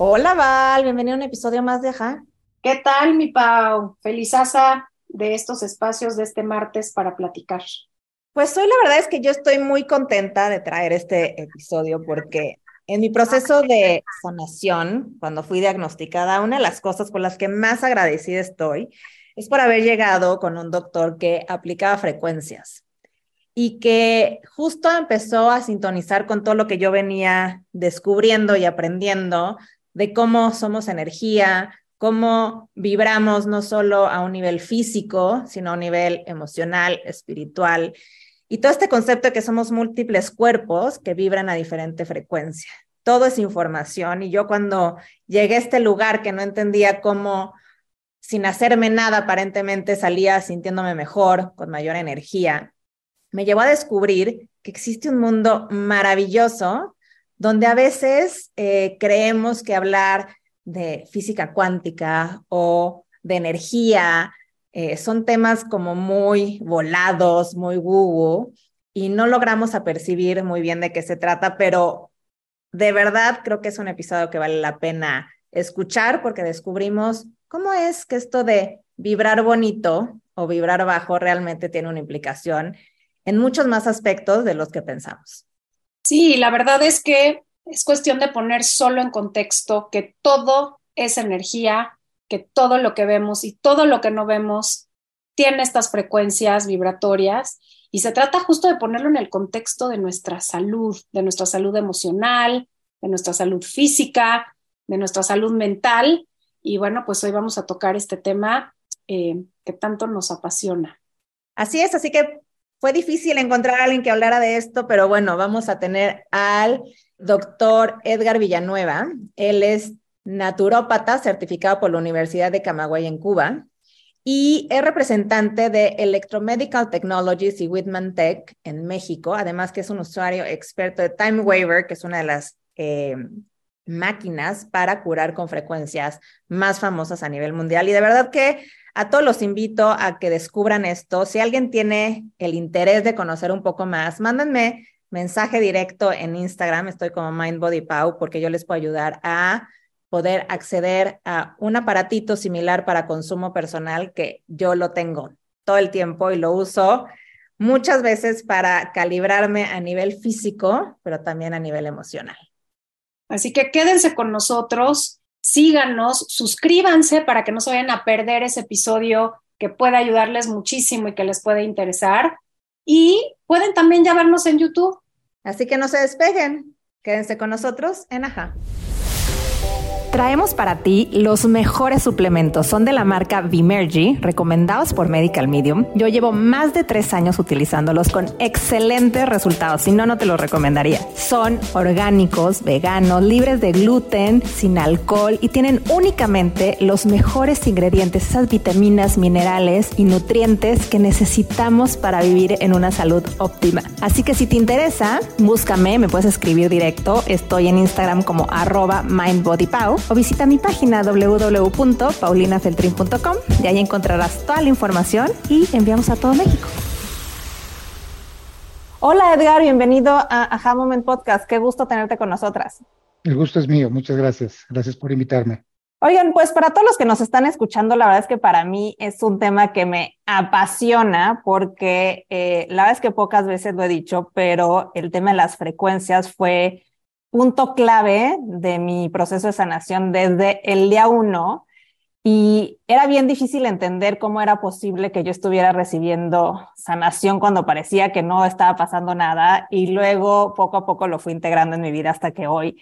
Hola Val, bienvenido a un episodio más de Ajá. ¿Qué tal, mi Pau? Felizaza de estos espacios de este martes para platicar. Pues hoy la verdad es que yo estoy muy contenta de traer este episodio porque en mi proceso de sanación, cuando fui diagnosticada, una de las cosas por las que más agradecida estoy es por haber llegado con un doctor que aplicaba frecuencias y que justo empezó a sintonizar con todo lo que yo venía descubriendo y aprendiendo de cómo somos energía, cómo vibramos no solo a un nivel físico, sino a un nivel emocional, espiritual, y todo este concepto de que somos múltiples cuerpos que vibran a diferente frecuencia. Todo es información y yo cuando llegué a este lugar que no entendía cómo sin hacerme nada aparentemente salía sintiéndome mejor, con mayor energía, me llevó a descubrir que existe un mundo maravilloso donde a veces eh, creemos que hablar de física cuántica o de energía eh, son temas como muy volados, muy woo y no logramos apercibir muy bien de qué se trata, pero de verdad creo que es un episodio que vale la pena escuchar porque descubrimos cómo es que esto de vibrar bonito o vibrar bajo realmente tiene una implicación en muchos más aspectos de los que pensamos. Sí, la verdad es que es cuestión de poner solo en contexto que todo es energía, que todo lo que vemos y todo lo que no vemos tiene estas frecuencias vibratorias y se trata justo de ponerlo en el contexto de nuestra salud, de nuestra salud emocional, de nuestra salud física, de nuestra salud mental. Y bueno, pues hoy vamos a tocar este tema eh, que tanto nos apasiona. Así es, así que fue difícil encontrar a alguien que hablara de esto, pero bueno, vamos a tener al doctor Edgar Villanueva. Él es naturópata certificado por la Universidad de Camagüey en Cuba y es representante de Electromedical Technologies y Whitman Tech en México, además que es un usuario experto de Time Waver, que es una de las eh, máquinas para curar con frecuencias más famosas a nivel mundial. Y de verdad que a todos los invito a que descubran esto. Si alguien tiene el interés de conocer un poco más, mándenme mensaje directo en Instagram. Estoy como MindBodyPau porque yo les puedo ayudar a poder acceder a un aparatito similar para consumo personal que yo lo tengo todo el tiempo y lo uso muchas veces para calibrarme a nivel físico, pero también a nivel emocional. Así que quédense con nosotros síganos, suscríbanse para que no se vayan a perder ese episodio que puede ayudarles muchísimo y que les puede interesar. Y pueden también ya vernos en YouTube. Así que no se despeguen, quédense con nosotros en Aja. Traemos para ti los mejores suplementos. Son de la marca Vimergy, recomendados por Medical Medium. Yo llevo más de tres años utilizándolos con excelentes resultados. Si no, no te los recomendaría. Son orgánicos, veganos, libres de gluten, sin alcohol y tienen únicamente los mejores ingredientes, esas vitaminas, minerales y nutrientes que necesitamos para vivir en una salud óptima. Así que si te interesa, búscame, me puedes escribir directo. Estoy en Instagram como arroba mindbodypow o visita mi página www.paulinafeltrin.com. De ahí encontrarás toda la información y enviamos a todo México. Hola Edgar, bienvenido a Aha Moment Podcast. Qué gusto tenerte con nosotras. El gusto es mío, muchas gracias. Gracias por invitarme. Oigan, pues para todos los que nos están escuchando, la verdad es que para mí es un tema que me apasiona porque eh, la verdad es que pocas veces lo he dicho, pero el tema de las frecuencias fue punto clave de mi proceso de sanación desde el día uno y era bien difícil entender cómo era posible que yo estuviera recibiendo sanación cuando parecía que no estaba pasando nada y luego poco a poco lo fui integrando en mi vida hasta que hoy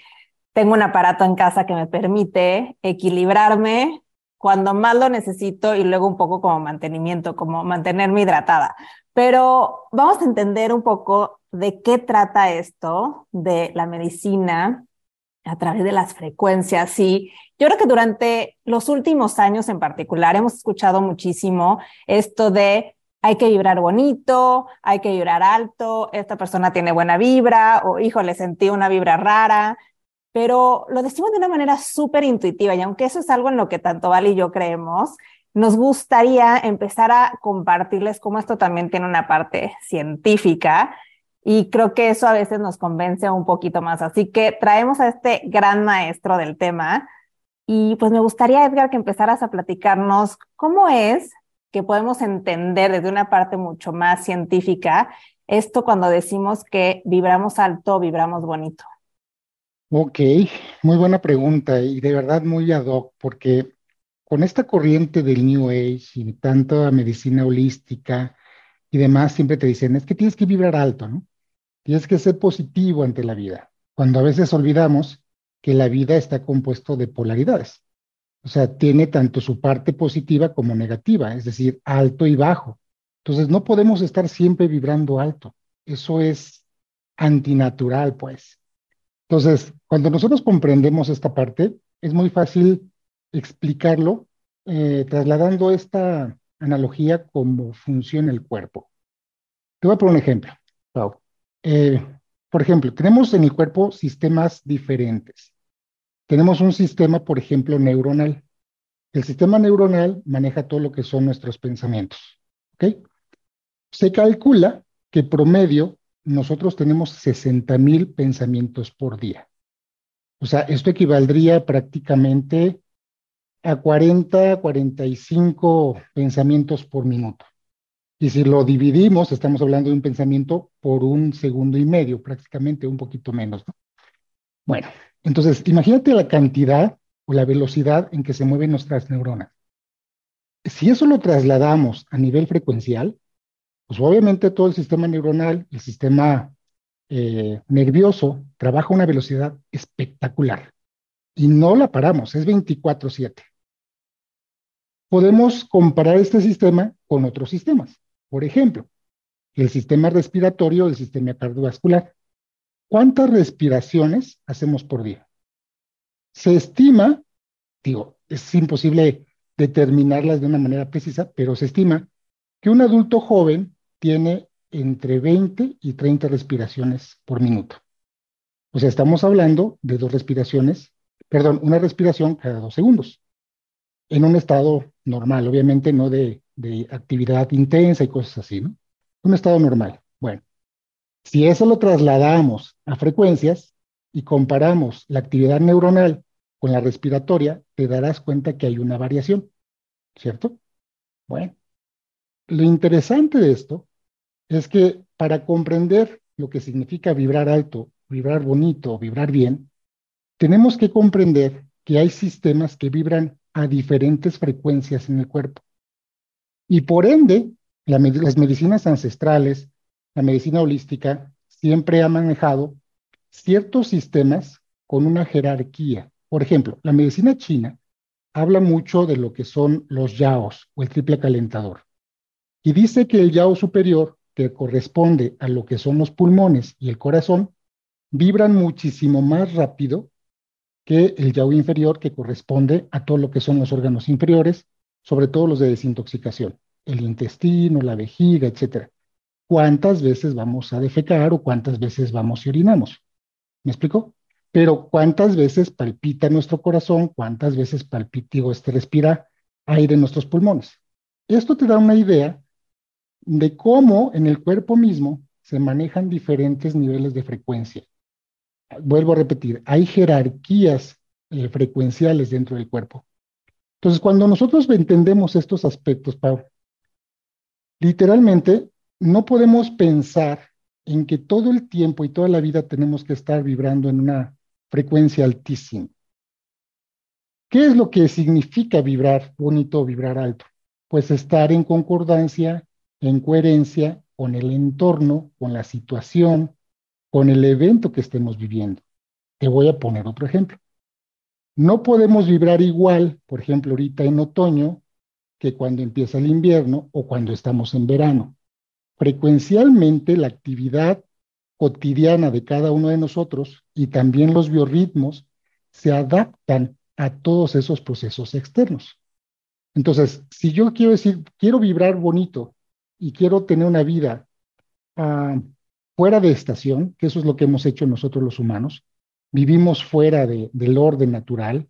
tengo un aparato en casa que me permite equilibrarme cuando más lo necesito y luego un poco como mantenimiento, como mantenerme hidratada. Pero vamos a entender un poco de qué trata esto de la medicina a través de las frecuencias. Y yo creo que durante los últimos años en particular hemos escuchado muchísimo esto de hay que vibrar bonito, hay que vibrar alto, esta persona tiene buena vibra o híjole, sentí una vibra rara, pero lo decimos de una manera súper intuitiva y aunque eso es algo en lo que tanto Val y yo creemos, nos gustaría empezar a compartirles cómo esto también tiene una parte científica y creo que eso a veces nos convence un poquito más. Así que traemos a este gran maestro del tema y pues me gustaría, Edgar, que empezaras a platicarnos cómo es que podemos entender desde una parte mucho más científica esto cuando decimos que vibramos alto, vibramos bonito. Ok, muy buena pregunta y de verdad muy ad hoc, porque con esta corriente del New Age y tanta medicina holística y demás, siempre te dicen, es que tienes que vibrar alto, ¿no? Tienes que ser positivo ante la vida, cuando a veces olvidamos que la vida está compuesto de polaridades. O sea, tiene tanto su parte positiva como negativa, es decir, alto y bajo. Entonces, no podemos estar siempre vibrando alto. Eso es antinatural, pues. Entonces, cuando nosotros comprendemos esta parte, es muy fácil explicarlo eh, trasladando esta analogía como funciona el cuerpo. Te voy a poner un ejemplo, eh, por ejemplo, tenemos en el cuerpo sistemas diferentes. Tenemos un sistema, por ejemplo, neuronal. El sistema neuronal maneja todo lo que son nuestros pensamientos. Se calcula que promedio nosotros tenemos 60 mil pensamientos por día. O sea, esto equivaldría prácticamente a 40, 45 pensamientos por minuto. Y si lo dividimos, estamos hablando de un pensamiento por un segundo y medio, prácticamente un poquito menos. ¿no? Bueno, entonces imagínate la cantidad o la velocidad en que se mueven nuestras neuronas. Si eso lo trasladamos a nivel frecuencial, pues obviamente todo el sistema neuronal, el sistema eh, nervioso, trabaja a una velocidad espectacular. Y no la paramos, es 24/7 podemos comparar este sistema con otros sistemas. Por ejemplo, el sistema respiratorio, el sistema cardiovascular. ¿Cuántas respiraciones hacemos por día? Se estima, digo, es imposible determinarlas de una manera precisa, pero se estima que un adulto joven tiene entre 20 y 30 respiraciones por minuto. O sea, estamos hablando de dos respiraciones, perdón, una respiración cada dos segundos en un estado normal, obviamente no de, actividad intensa y cosas así, ¿no? Un estado normal. Bueno, si eso lo trasladamos a frecuencias y comparamos la actividad neuronal con la respiratoria, te darás cuenta que hay una variación, ¿cierto? Bueno, lo interesante de esto es que para comprender lo que significa vibrar alto, vibrar bonito, vibrar bien, tenemos que comprender que hay sistemas que vibran a diferentes frecuencias en el cuerpo. Y por ende, las medicinas ancestrales, la medicina holística, siempre ha manejado ciertos sistemas con una jerarquía. Por ejemplo, la medicina china habla mucho de lo que son los yaos o el triple calentador. Y dice que el yao superior, que corresponde a lo que son los pulmones y el corazón, vibran muchísimo más rápido que el yao inferior, que corresponde a todo lo que son los órganos inferiores, sobre todo los de desintoxicación, el intestino, la vejiga, etc. ¿Cuántas veces vamos a defecar o cuántas veces vamos y orinamos? ¿Me explico? Pero ¿cuántas veces palpita nuestro corazón? ¿Cuántas veces palpita, o este respira aire en nuestros pulmones? Esto te da una idea de cómo en el cuerpo mismo se manejan diferentes niveles de frecuencia vuelvo a repetir, hay jerarquías eh, frecuenciales dentro del cuerpo. Entonces, cuando nosotros entendemos estos aspectos, Pau, literalmente no podemos pensar en que todo el tiempo y toda la vida tenemos que estar vibrando en una frecuencia altísima. ¿Qué es lo que significa vibrar bonito vibrar alto? Pues estar en concordancia, en coherencia con el entorno, con la situación, con el evento que estemos viviendo. Te voy a poner otro ejemplo. No podemos vibrar igual, por ejemplo, ahorita en otoño, que cuando empieza el invierno o cuando estamos en verano. Frecuencialmente la actividad cotidiana de cada uno de nosotros y también los biorritmos se adaptan a todos esos procesos externos. Entonces, si yo quiero decir, quiero vibrar bonito y quiero tener una vida uh, fuera de estación, que eso es lo que hemos hecho nosotros los humanos, vivimos fuera de, del orden natural,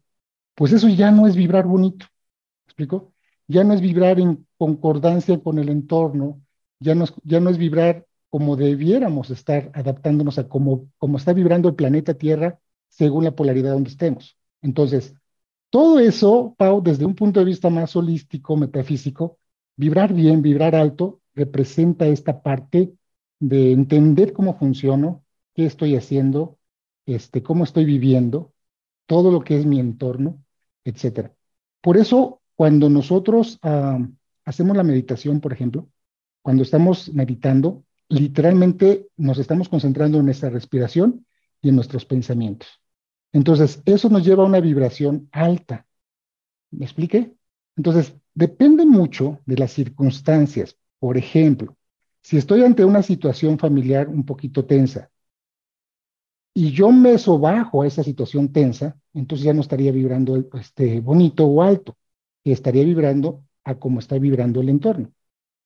pues eso ya no es vibrar bonito. ¿Me explico? Ya no es vibrar en concordancia con el entorno, ya no es, ya no es vibrar como debiéramos estar adaptándonos a cómo, cómo está vibrando el planeta Tierra según la polaridad donde estemos. Entonces, todo eso, Pau, desde un punto de vista más holístico, metafísico, vibrar bien, vibrar alto, representa esta parte de entender cómo funciono, qué estoy haciendo, este, cómo estoy viviendo, todo lo que es mi entorno, etcétera. Por eso, cuando nosotros uh, hacemos la meditación, por ejemplo, cuando estamos meditando, literalmente nos estamos concentrando en nuestra respiración y en nuestros pensamientos. Entonces, eso nos lleva a una vibración alta. ¿Me expliqué? Entonces, depende mucho de las circunstancias. Por ejemplo, si estoy ante una situación familiar un poquito tensa y yo me sobajo a esa situación tensa, entonces ya no estaría vibrando este, bonito o alto, estaría vibrando a como está vibrando el entorno.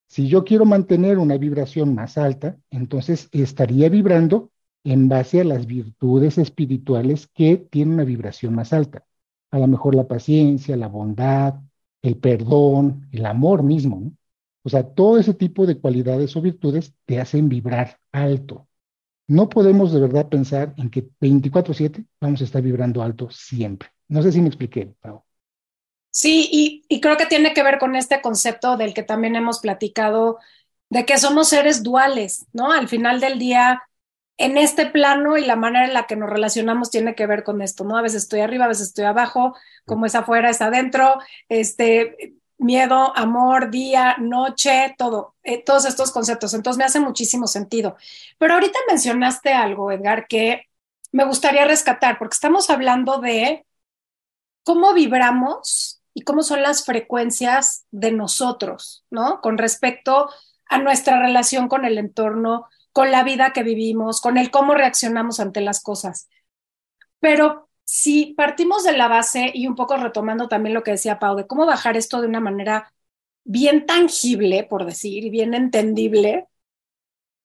Si yo quiero mantener una vibración más alta, entonces estaría vibrando en base a las virtudes espirituales que tienen una vibración más alta. A lo mejor la paciencia, la bondad, el perdón, el amor mismo. O sea, todo ese tipo de cualidades o virtudes te hacen vibrar alto. No podemos de verdad pensar en que 24/7 vamos a estar vibrando alto siempre. No sé si me expliqué, Pau. Sí, y, y, creo que tiene que ver con este concepto del que también hemos platicado, de que somos seres duales, ¿no? Al final del día, en este plano y la manera en la que nos relacionamos tiene que ver con esto, ¿no? A veces estoy arriba, a veces estoy abajo, como es afuera, es adentro, este, miedo, amor, día, noche, todo, eh, todos estos conceptos. Entonces me hace muchísimo sentido. Pero ahorita mencionaste algo, Edgar, que me gustaría rescatar, porque estamos hablando de cómo vibramos y cómo son las frecuencias de nosotros, ¿no? Con respecto a nuestra relación con el entorno, con la vida que vivimos, con el cómo reaccionamos ante las cosas. Pero si partimos de la base y un poco retomando también lo que decía Pau, de cómo bajar esto de una manera bien tangible, por decir, y bien entendible,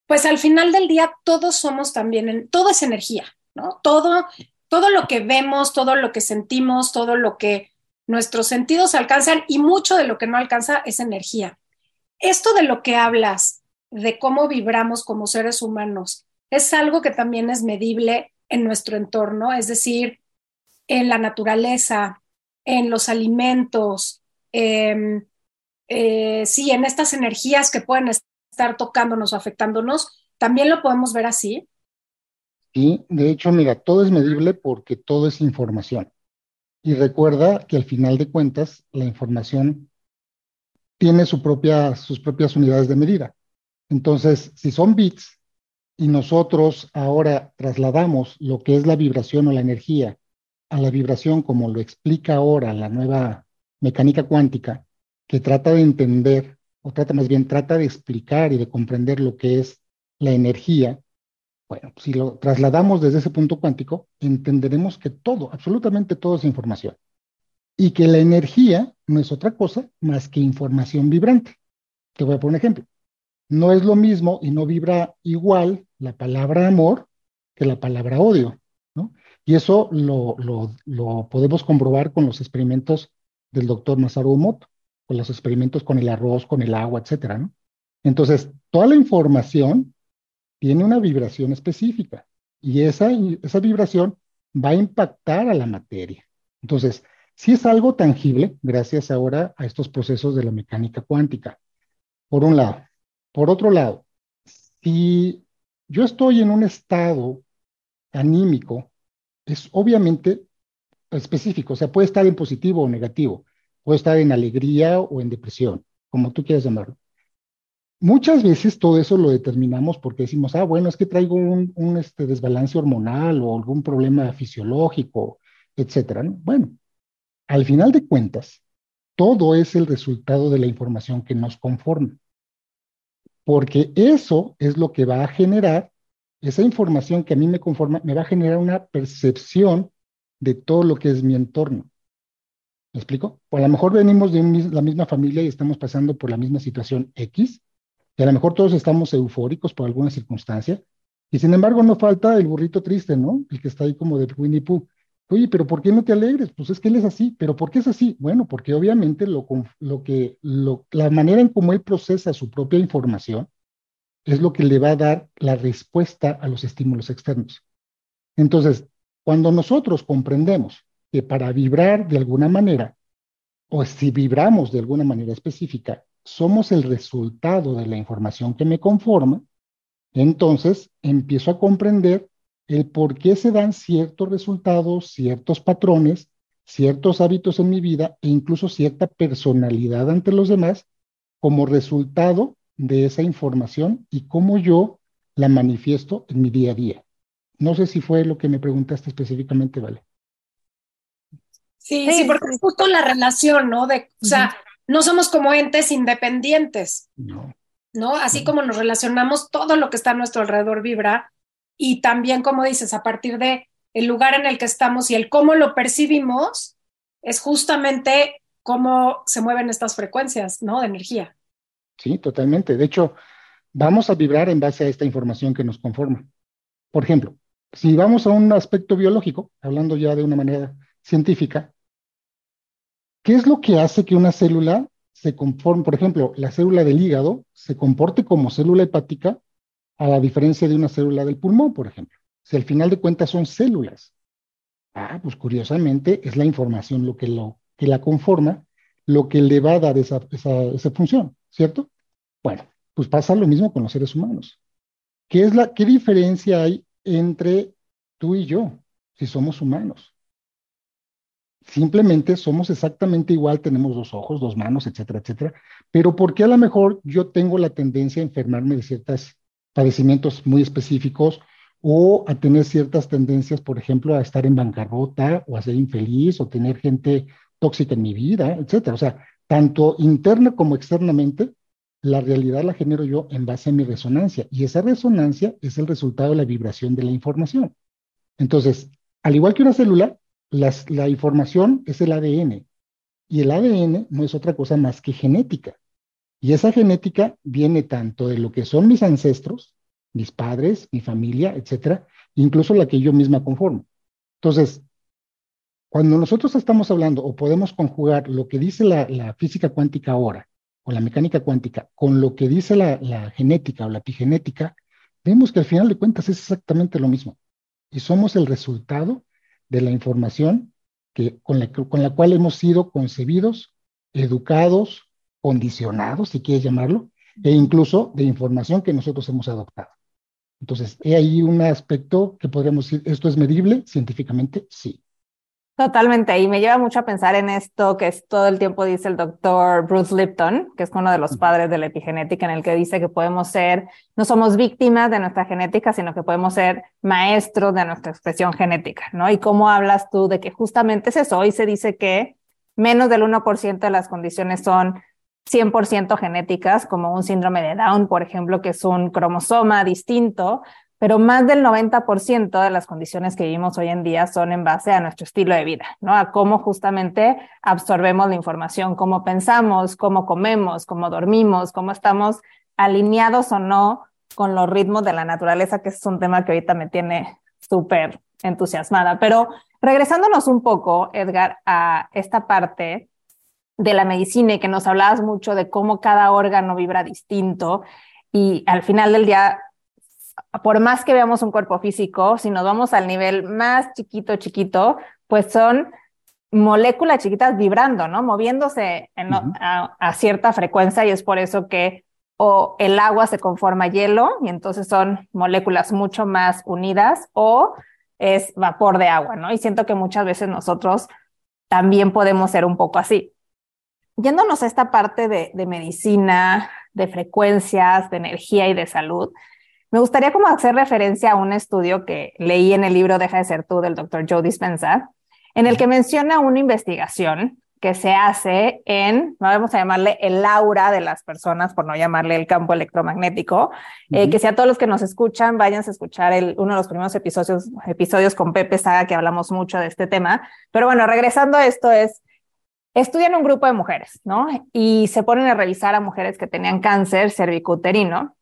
pues al final del día todos somos también, todo es energía, ¿no? Todo, todo lo que vemos, todo lo que sentimos, todo lo que nuestros sentidos alcanzan y mucho de lo que no alcanza es energía. Esto de lo que hablas, de cómo vibramos como seres humanos, es algo que también es medible en nuestro entorno, es decir, en la naturaleza, en los alimentos, eh, eh, sí, en estas energías que pueden estar tocándonos o afectándonos, también lo podemos ver así. Sí, de hecho, mira, todo es medible porque todo es información. Y recuerda que al final de cuentas, la información tiene su propia, sus propias unidades de medida. Entonces, si son bits y nosotros ahora trasladamos lo que es la vibración o la energía a la vibración como lo explica ahora la nueva mecánica cuántica, que trata de entender, o trata más bien, trata de explicar y de comprender lo que es la energía, bueno, si lo trasladamos desde ese punto cuántico, entenderemos que todo, absolutamente todo es información. Y que la energía no es otra cosa más que información vibrante. Te voy a poner un ejemplo. No es lo mismo y no vibra igual la palabra amor que la palabra odio. Y eso lo, lo, podemos comprobar con los experimentos del doctor Masaru Emoto, con los experimentos con el arroz, con el agua, etcétera. Entonces, toda la información tiene una vibración específica y esa, esa vibración va a impactar a la materia. Entonces, si es algo tangible gracias ahora a estos procesos de la mecánica cuántica, por un lado. Por otro lado, si yo estoy en un estado anímico, es obviamente específico, o sea, puede estar en positivo o negativo, puede estar en alegría o en depresión, como tú quieras llamarlo. Muchas veces todo eso lo determinamos porque decimos, ah, bueno, es que traigo un, este, desbalance hormonal o algún problema fisiológico, etcétera. Bueno, al final de cuentas, todo es el resultado de la información que nos conforma. Porque eso es lo que va a generar, esa información que a mí me conforma, me va a generar una percepción de todo lo que es mi entorno. ¿Me explico? O a lo mejor venimos de la misma familia y estamos pasando por la misma situación X, y a lo mejor todos estamos eufóricos por alguna circunstancia, y sin embargo no falta el burrito triste, ¿no? El que está ahí como de Winnie Pooh. Oye, pero ¿por qué no te alegres? Pues es que él es así. ¿Pero por qué es así? Bueno, porque obviamente lo, lo que, lo, la manera en cómo él procesa su propia información es lo que le va a dar la respuesta a los estímulos externos. Entonces, cuando nosotros comprendemos que para vibrar de alguna manera, o si vibramos de alguna manera específica, somos el resultado de la información que me conforma, entonces empiezo a comprender el por qué se dan ciertos resultados, ciertos patrones, ciertos hábitos en mi vida e incluso cierta personalidad ante los demás como resultado de esa información y cómo yo la manifiesto en mi día a día. No sé si fue lo que me preguntaste específicamente, ¿vale? Sí, sí, porque es justo la relación, ¿no? De, o sea, no somos como entes independientes. No. ¿No? Así como nos relacionamos, todo lo que está a nuestro alrededor vibra y también, como dices, a partir de el lugar en el que estamos y el cómo lo percibimos, es justamente cómo se mueven estas frecuencias, ¿no? De energía. Sí, totalmente. De hecho, vamos a vibrar en base a esta información que nos conforma. Por ejemplo, si vamos a un aspecto biológico, hablando ya de una manera científica, ¿qué es lo que hace que una célula se conforme, por ejemplo, la célula del hígado se comporte como célula hepática a la diferencia de una célula del pulmón, por ejemplo. Si al final de cuentas son células. Ah, pues curiosamente es la información lo que, lo, que la conforma, lo que le va a dar esa, esa, función, ¿cierto? Bueno, pues pasa lo mismo con los seres humanos. ¿Qué, es la, ¿Qué diferencia hay entre tú y yo si somos humanos? Simplemente somos exactamente igual, tenemos dos ojos, dos manos, etcétera, etcétera. Pero ¿por qué a lo mejor yo tengo la tendencia a enfermarme de ciertas padecimientos muy específicos o a tener ciertas tendencias, por ejemplo, a estar en bancarrota o a ser infeliz o tener gente tóxica en mi vida, etcétera. O sea, tanto interna como externamente, la realidad la genero yo en base a mi resonancia y esa resonancia es el resultado de la vibración de la información. Entonces, al igual que una célula, la información es el ADN y el ADN no es otra cosa más que genética. Y esa genética viene tanto de lo que son mis ancestros, mis padres, mi familia, etcétera, incluso la que yo misma conformo. Entonces, cuando nosotros estamos hablando o podemos conjugar lo que dice la, física cuántica ahora o la mecánica cuántica con lo que dice la, genética o la epigenética, vemos que al final de cuentas es exactamente lo mismo. Y somos el resultado de la información que, con, la, con la cual hemos sido concebidos, educados, condicionados, si quieres llamarlo, e incluso de información que nosotros hemos adoptado. Entonces, ¿hay ahí un aspecto que podríamos decir, ¿esto es medible científicamente? Sí. Totalmente, y me lleva mucho a pensar en esto que es todo el tiempo dice el doctor Bruce Lipton, que es uno de los padres de la epigenética, en el que dice que podemos ser, no somos víctimas de nuestra genética, sino que podemos ser maestros de nuestra expresión genética, ¿no? Y cómo hablas tú de que justamente es eso, hoy se dice que menos del 1% de las condiciones son 100% genéticas, como un síndrome de Down, por ejemplo, que es un cromosoma distinto, pero más del 90% de las condiciones que vivimos hoy en día son en base a nuestro estilo de vida, ¿no? A cómo justamente absorbemos la información, cómo pensamos, cómo comemos, cómo dormimos, cómo estamos alineados o no con los ritmos de la naturaleza, que es un tema que ahorita me tiene súper entusiasmada. Pero regresándonos un poco, Edgar, a esta parte de la medicina y que nos hablabas mucho de cómo cada órgano vibra distinto y al final del día, por más que veamos un cuerpo físico, si nos vamos al nivel más chiquito, chiquito, pues son moléculas chiquitas vibrando, ¿no? Moviéndose a, a, cierta frecuencia y es por eso que o el agua se conforma hielo y entonces son moléculas mucho más unidas o es vapor de agua, ¿no? Y siento que muchas veces nosotros también podemos ser un poco así yéndonos a esta parte de, medicina, de frecuencias, de energía y de salud, me gustaría como hacer referencia a un estudio que leí en el libro Deja de ser tú del doctor Joe Dispenza, en el que menciona una investigación que se hace en, no vamos a llamarle el aura de las personas, por no llamarle el campo electromagnético, eh, que si a todos los que nos escuchan, vayan a escuchar el, uno de los primeros episodios, episodios con Pepe Saga, que hablamos mucho de este tema. Pero bueno, regresando a esto es, estudian un grupo de mujeres, ¿no? Y se ponen a revisar a mujeres que tenían cáncer cervicuterino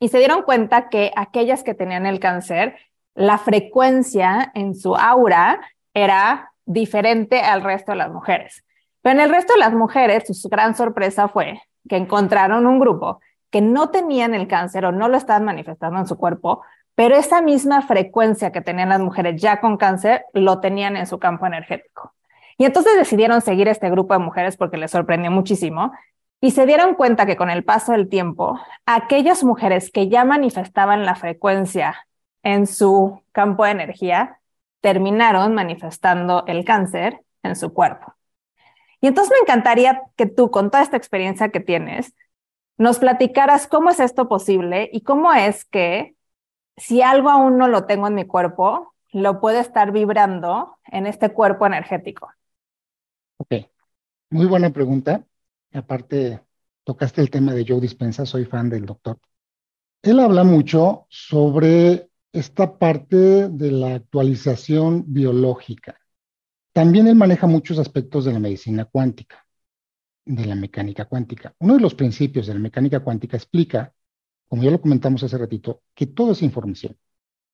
y se dieron cuenta que aquellas que tenían el cáncer, la frecuencia en su aura era diferente al resto de las mujeres. Pero en el resto de las mujeres, su gran sorpresa fue que encontraron un grupo que no tenían el cáncer o no lo estaban manifestando en su cuerpo, pero esa misma frecuencia que tenían las mujeres ya con cáncer lo tenían en su campo energético. Y entonces decidieron seguir este grupo de mujeres porque les sorprendió muchísimo y se dieron cuenta que con el paso del tiempo, aquellas mujeres que ya manifestaban la frecuencia en su campo de energía terminaron manifestando el cáncer en su cuerpo. Y entonces me encantaría que tú, con toda esta experiencia que tienes, nos platicaras cómo es esto posible y cómo es que si algo aún no lo tengo en mi cuerpo, lo puede estar vibrando en este cuerpo energético. Ok, muy buena pregunta. Aparte, tocaste el tema de Joe Dispensa, soy fan del doctor. Él habla mucho sobre esta parte de la actualización biológica. También él maneja muchos aspectos de la medicina cuántica, de la mecánica cuántica. Uno de los principios de la mecánica cuántica explica, como ya lo comentamos hace ratito, que todo es información.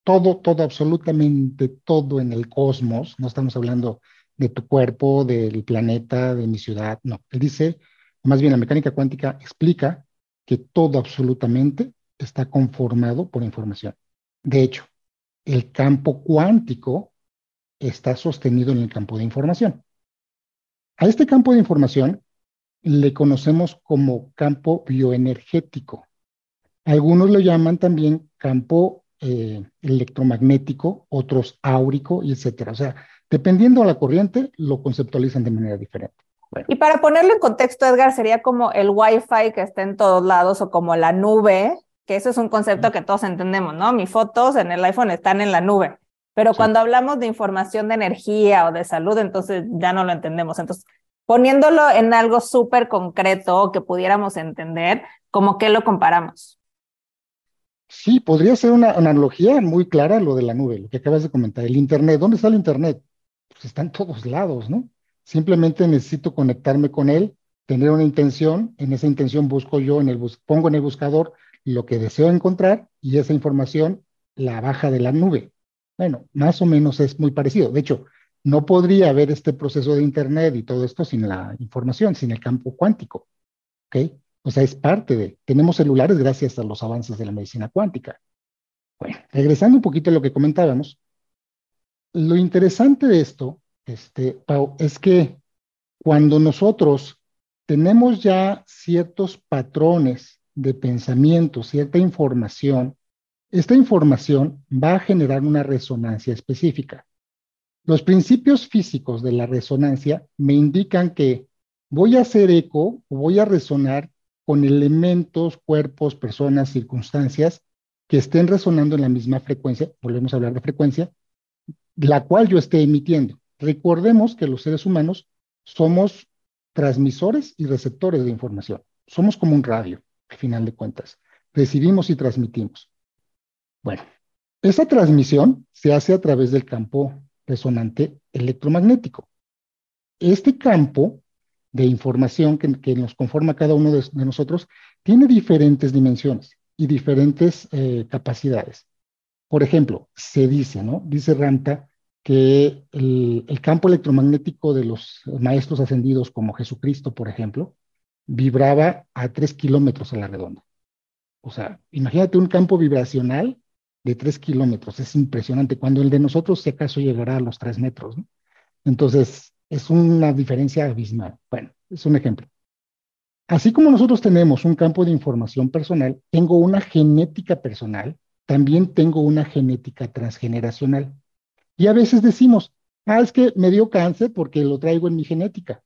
Todo, todo, absolutamente todo en el cosmos, no estamos hablando de tu cuerpo, del planeta, de mi ciudad. No, él dice, más bien la mecánica cuántica explica que todo absolutamente está conformado por información. De hecho, el campo cuántico está sostenido en el campo de información. A este campo de información le conocemos como campo bioenergético. Algunos lo llaman también campo eh, electromagnético, otros áurico, etcétera. O sea, Dependiendo de la corriente, lo conceptualizan de manera diferente. Y para ponerlo en contexto, Edgar, sería como el Wi-Fi que está en todos lados o como la nube, que eso es un concepto que todos entendemos, ¿no? Mis fotos en el iPhone están en la nube. Pero cuando hablamos de información de energía o de salud, entonces ya no lo entendemos. Entonces, poniéndolo en algo súper concreto que pudiéramos entender, ¿cómo que lo comparamos? Sí, podría ser una analogía muy clara lo de la nube, lo que acabas de comentar, el Internet. ¿Dónde está el Internet? pues está en todos lados, ¿no? Simplemente necesito conectarme con él, tener una intención, en esa intención busco yo, en el pongo en el buscador lo que deseo encontrar y esa información la baja de la nube. Bueno, más o menos es muy parecido. De hecho, no podría haber este proceso de Internet y todo esto sin la información, sin el campo cuántico. ¿Ok? O sea, es parte de. Tenemos celulares gracias a los avances de la medicina cuántica. Bueno, regresando un poquito a lo que comentábamos, lo interesante de esto, este, Pau, es que cuando nosotros tenemos ya ciertos patrones de pensamiento, cierta información, esta información va a generar una resonancia específica. Los principios físicos de la resonancia me indican que voy a hacer eco o voy a resonar con elementos, cuerpos, personas, circunstancias que estén resonando en la misma frecuencia, volvemos a hablar de frecuencia, la cual yo esté emitiendo. Recordemos que los seres humanos somos transmisores y receptores de información. Somos como un radio, al final de cuentas. Recibimos y transmitimos. Bueno, esa transmisión se hace a través del campo resonante electromagnético. Este campo de información que, nos conforma cada uno de, nosotros tiene diferentes dimensiones y diferentes eh, capacidades. Por ejemplo, se dice, ¿no? Dice Ranta que el, campo electromagnético de los maestros ascendidos como Jesucristo, por ejemplo, vibraba a tres kilómetros a la redonda. O sea, imagínate un campo vibracional de tres kilómetros, es impresionante, cuando el de nosotros si acaso llegará a los tres metros, ¿no? Entonces, es una diferencia abismal. Bueno, es un ejemplo. Así como nosotros tenemos un campo de información personal, tengo una genética personal también tengo una genética transgeneracional. Y a veces decimos, ah, es que me dio cáncer porque lo traigo en mi genética.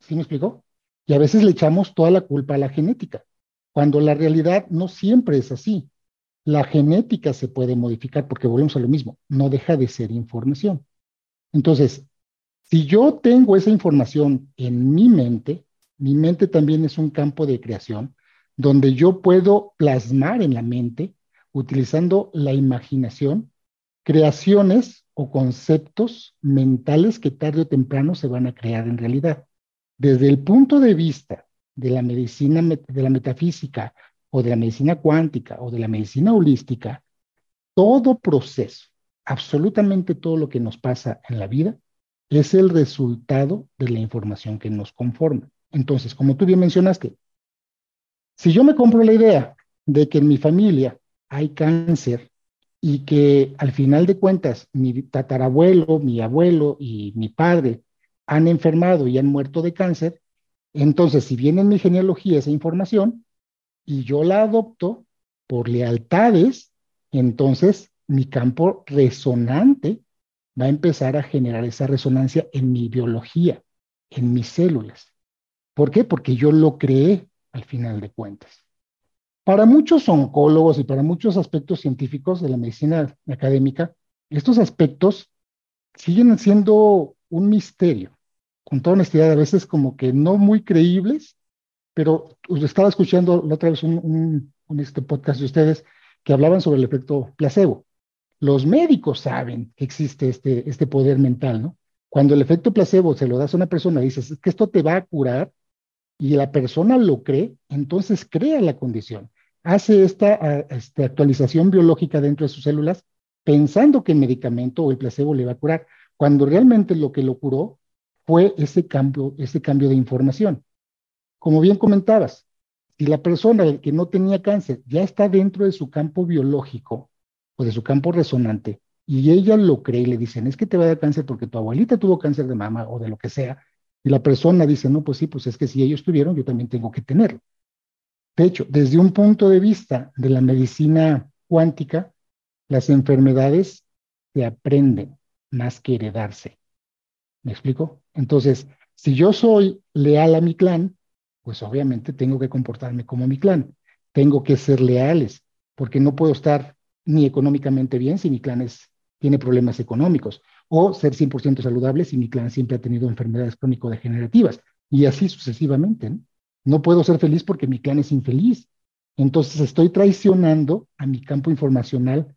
¿Sí me explicó? Y a veces le echamos toda la culpa a la genética, cuando la realidad no siempre es así. La genética se puede modificar porque volvemos a lo mismo, no deja de ser información. Entonces, Si yo tengo esa información en mi mente, mi mente también es un campo de creación donde yo puedo plasmar en la mente, utilizando la imaginación, creaciones o conceptos mentales que tarde o temprano se van a crear en realidad. Desde el punto de vista de la medicina, de la metafísica o de la medicina cuántica o de la medicina holística, todo proceso, absolutamente todo lo que nos pasa en la vida, es el resultado de la información que nos conforma. Entonces, como tú bien mencionaste, si yo me compro la idea de que en mi familia hay cáncer y que al final de cuentas mi tatarabuelo, mi abuelo y mi padre han enfermado y han muerto de cáncer, entonces si viene en mi genealogía esa información y yo la adopto por lealtades, entonces mi campo resonante va a empezar a generar esa resonancia en mi biología, en mis células. ¿Por qué? Porque yo lo creé al final de cuentas. Para muchos oncólogos y para muchos aspectos científicos de la medicina académica, estos aspectos siguen siendo un misterio, con toda honestidad, a veces como que no muy creíbles, pero estaba escuchando la otra vez un, este podcast de ustedes que hablaban sobre el efecto placebo los médicos saben que existe este, este poder mental, ¿no? Cuando el efecto placebo se lo das a una persona, dices que esto te va a curar y la persona lo cree, entonces crea la condición. Hace esta, esta actualización biológica dentro de sus células pensando que el medicamento o el placebo le va a curar, cuando realmente lo que lo curó fue ese cambio, ese cambio de información. Como bien comentabas, si la persona que no tenía cáncer ya está dentro de su campo biológico, o de su campo resonante, y ella lo cree y le dicen, es que te va a dar cáncer porque tu abuelita tuvo cáncer de mama o de lo que sea, y la persona dice, no, pues sí, pues es que si ellos tuvieron, yo también tengo que tenerlo. De hecho, desde un punto de vista de la medicina cuántica, las enfermedades se aprenden más que heredarse. ¿Me explico? Entonces, si yo soy leal a mi clan, pues obviamente tengo que comportarme como mi clan. Tengo que ser leales, porque no puedo estar ni económicamente bien si mi clan es, tiene problemas económicos, o ser 100% saludable si mi clan siempre ha tenido enfermedades crónico-degenerativas, y así sucesivamente. ¿no? puedo ser feliz porque mi clan es infeliz. Entonces estoy traicionando a mi campo informacional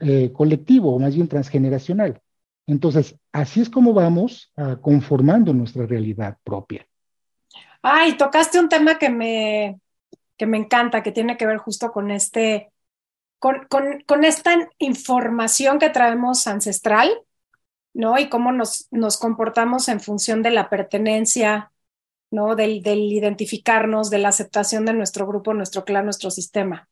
eh, colectivo, o más bien transgeneracional. Entonces, así es como vamos uh, conformando nuestra realidad propia. Ay, tocaste un tema que me, que me encanta, que tiene que ver justo con este con, esta información que traemos ancestral, ¿no? Y cómo nos, nos comportamos en función de la pertenencia, ¿no? Del, del, identificarnos, de la aceptación de nuestro grupo, nuestro clan, nuestro sistema.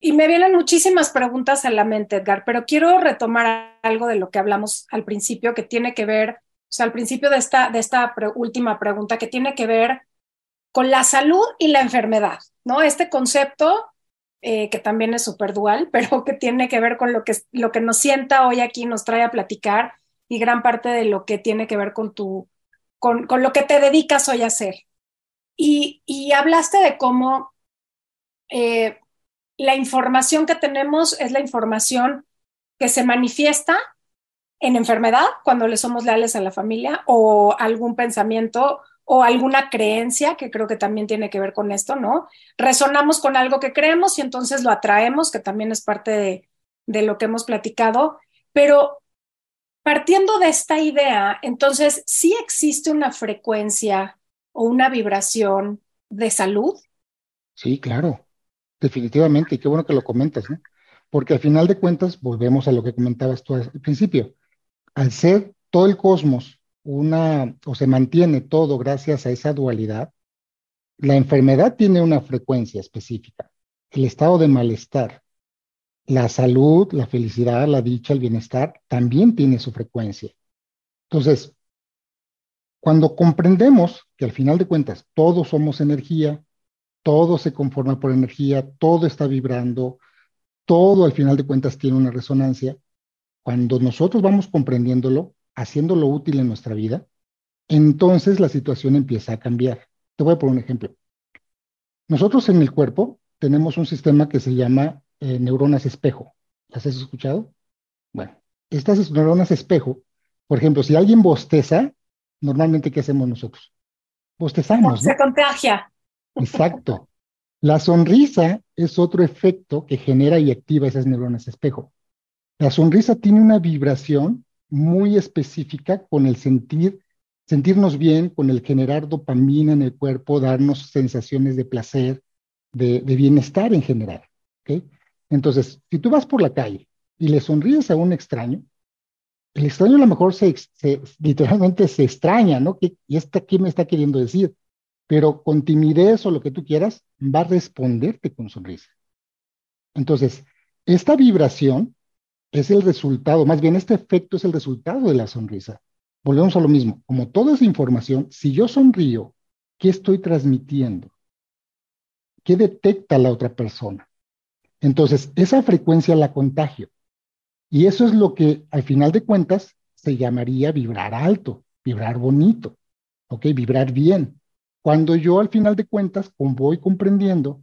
Y me vienen muchísimas preguntas a la mente, Edgar, pero quiero retomar algo de lo que hablamos al principio, que tiene que ver, o sea, al principio de esta, de esta última pregunta, que tiene que ver con la salud y la enfermedad, ¿no? Este concepto eh, que también es súper dual, pero que tiene que ver con lo que, lo que nos sienta hoy aquí, nos trae a platicar y gran parte de lo que tiene que ver con, tu, con, con lo que te dedicas hoy a hacer. Y, hablaste de cómo eh, la información que tenemos es la información que se manifiesta en enfermedad cuando le somos leales a la familia o algún pensamiento o alguna creencia, que creo que también tiene que ver con esto, ¿no? Resonamos con algo que creemos y entonces lo atraemos, que también es parte de, de lo que hemos platicado, pero partiendo de esta idea, entonces, ¿sí existe una frecuencia o una vibración de salud? Sí, claro, definitivamente, y qué bueno que lo comentas, ¿no? Porque al final de cuentas, volvemos a lo que comentabas tú al principio, al ser todo el cosmos una, o se mantiene todo gracias a esa dualidad, la enfermedad tiene una frecuencia específica, el estado de malestar, la salud, la felicidad, la dicha, el bienestar, también tiene su frecuencia. Entonces, cuando comprendemos que al final de cuentas todos somos energía, todo se conforma por energía, todo está vibrando, todo al final de cuentas tiene una resonancia, cuando nosotros vamos comprendiéndolo, haciéndolo útil en nuestra vida, entonces la situación empieza a cambiar. Te voy a poner un ejemplo. Nosotros en el cuerpo tenemos un sistema que se llama eh, neuronas espejo. ¿Las has escuchado? Bueno, estas neuronas espejo, por ejemplo, si alguien bosteza, normalmente ¿qué hacemos nosotros? Bostezamos. Se contagia. Exacto. La sonrisa es otro efecto que genera y activa esas neuronas espejo. La sonrisa tiene una vibración muy específica con el sentir, sentirnos bien, con el generar dopamina en el cuerpo, darnos sensaciones de placer, de, bienestar en general. Entonces, si tú vas por la calle y le sonríes a un extraño, el extraño a lo mejor se, literalmente se extraña, ¿no? ¿Qué, ¿Y esta qué me está queriendo decir? Pero con timidez o lo que tú quieras, va a responderte con sonrisa. Entonces, esta vibración es el resultado, más bien este efecto es el resultado de la sonrisa. Volvemos a lo mismo, como toda esa información, si yo sonrío, ¿qué estoy transmitiendo? ¿Qué detecta la otra persona? Entonces, esa frecuencia la contagio. Y eso es lo que al final de cuentas se llamaría vibrar alto, vibrar bonito, ¿ok? Vibrar bien. Cuando yo al final de cuentas voy comprendiendo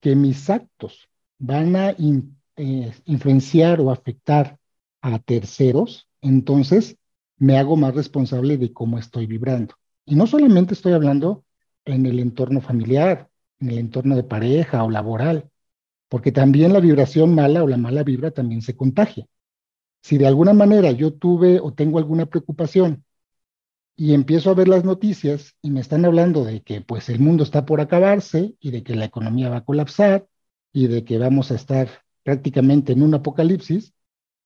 que mis actos van a eh, influenciar o afectar a terceros, entonces me hago más responsable de cómo estoy vibrando. Y no solamente estoy hablando en el entorno familiar, en el entorno de pareja o laboral, porque también la vibración mala o la mala vibra también se contagia. Si de alguna manera yo tuve o tengo alguna preocupación y empiezo a ver las noticias y me están hablando de que pues el mundo está por acabarse y de que la economía va a colapsar y de que vamos a estar prácticamente en un apocalipsis,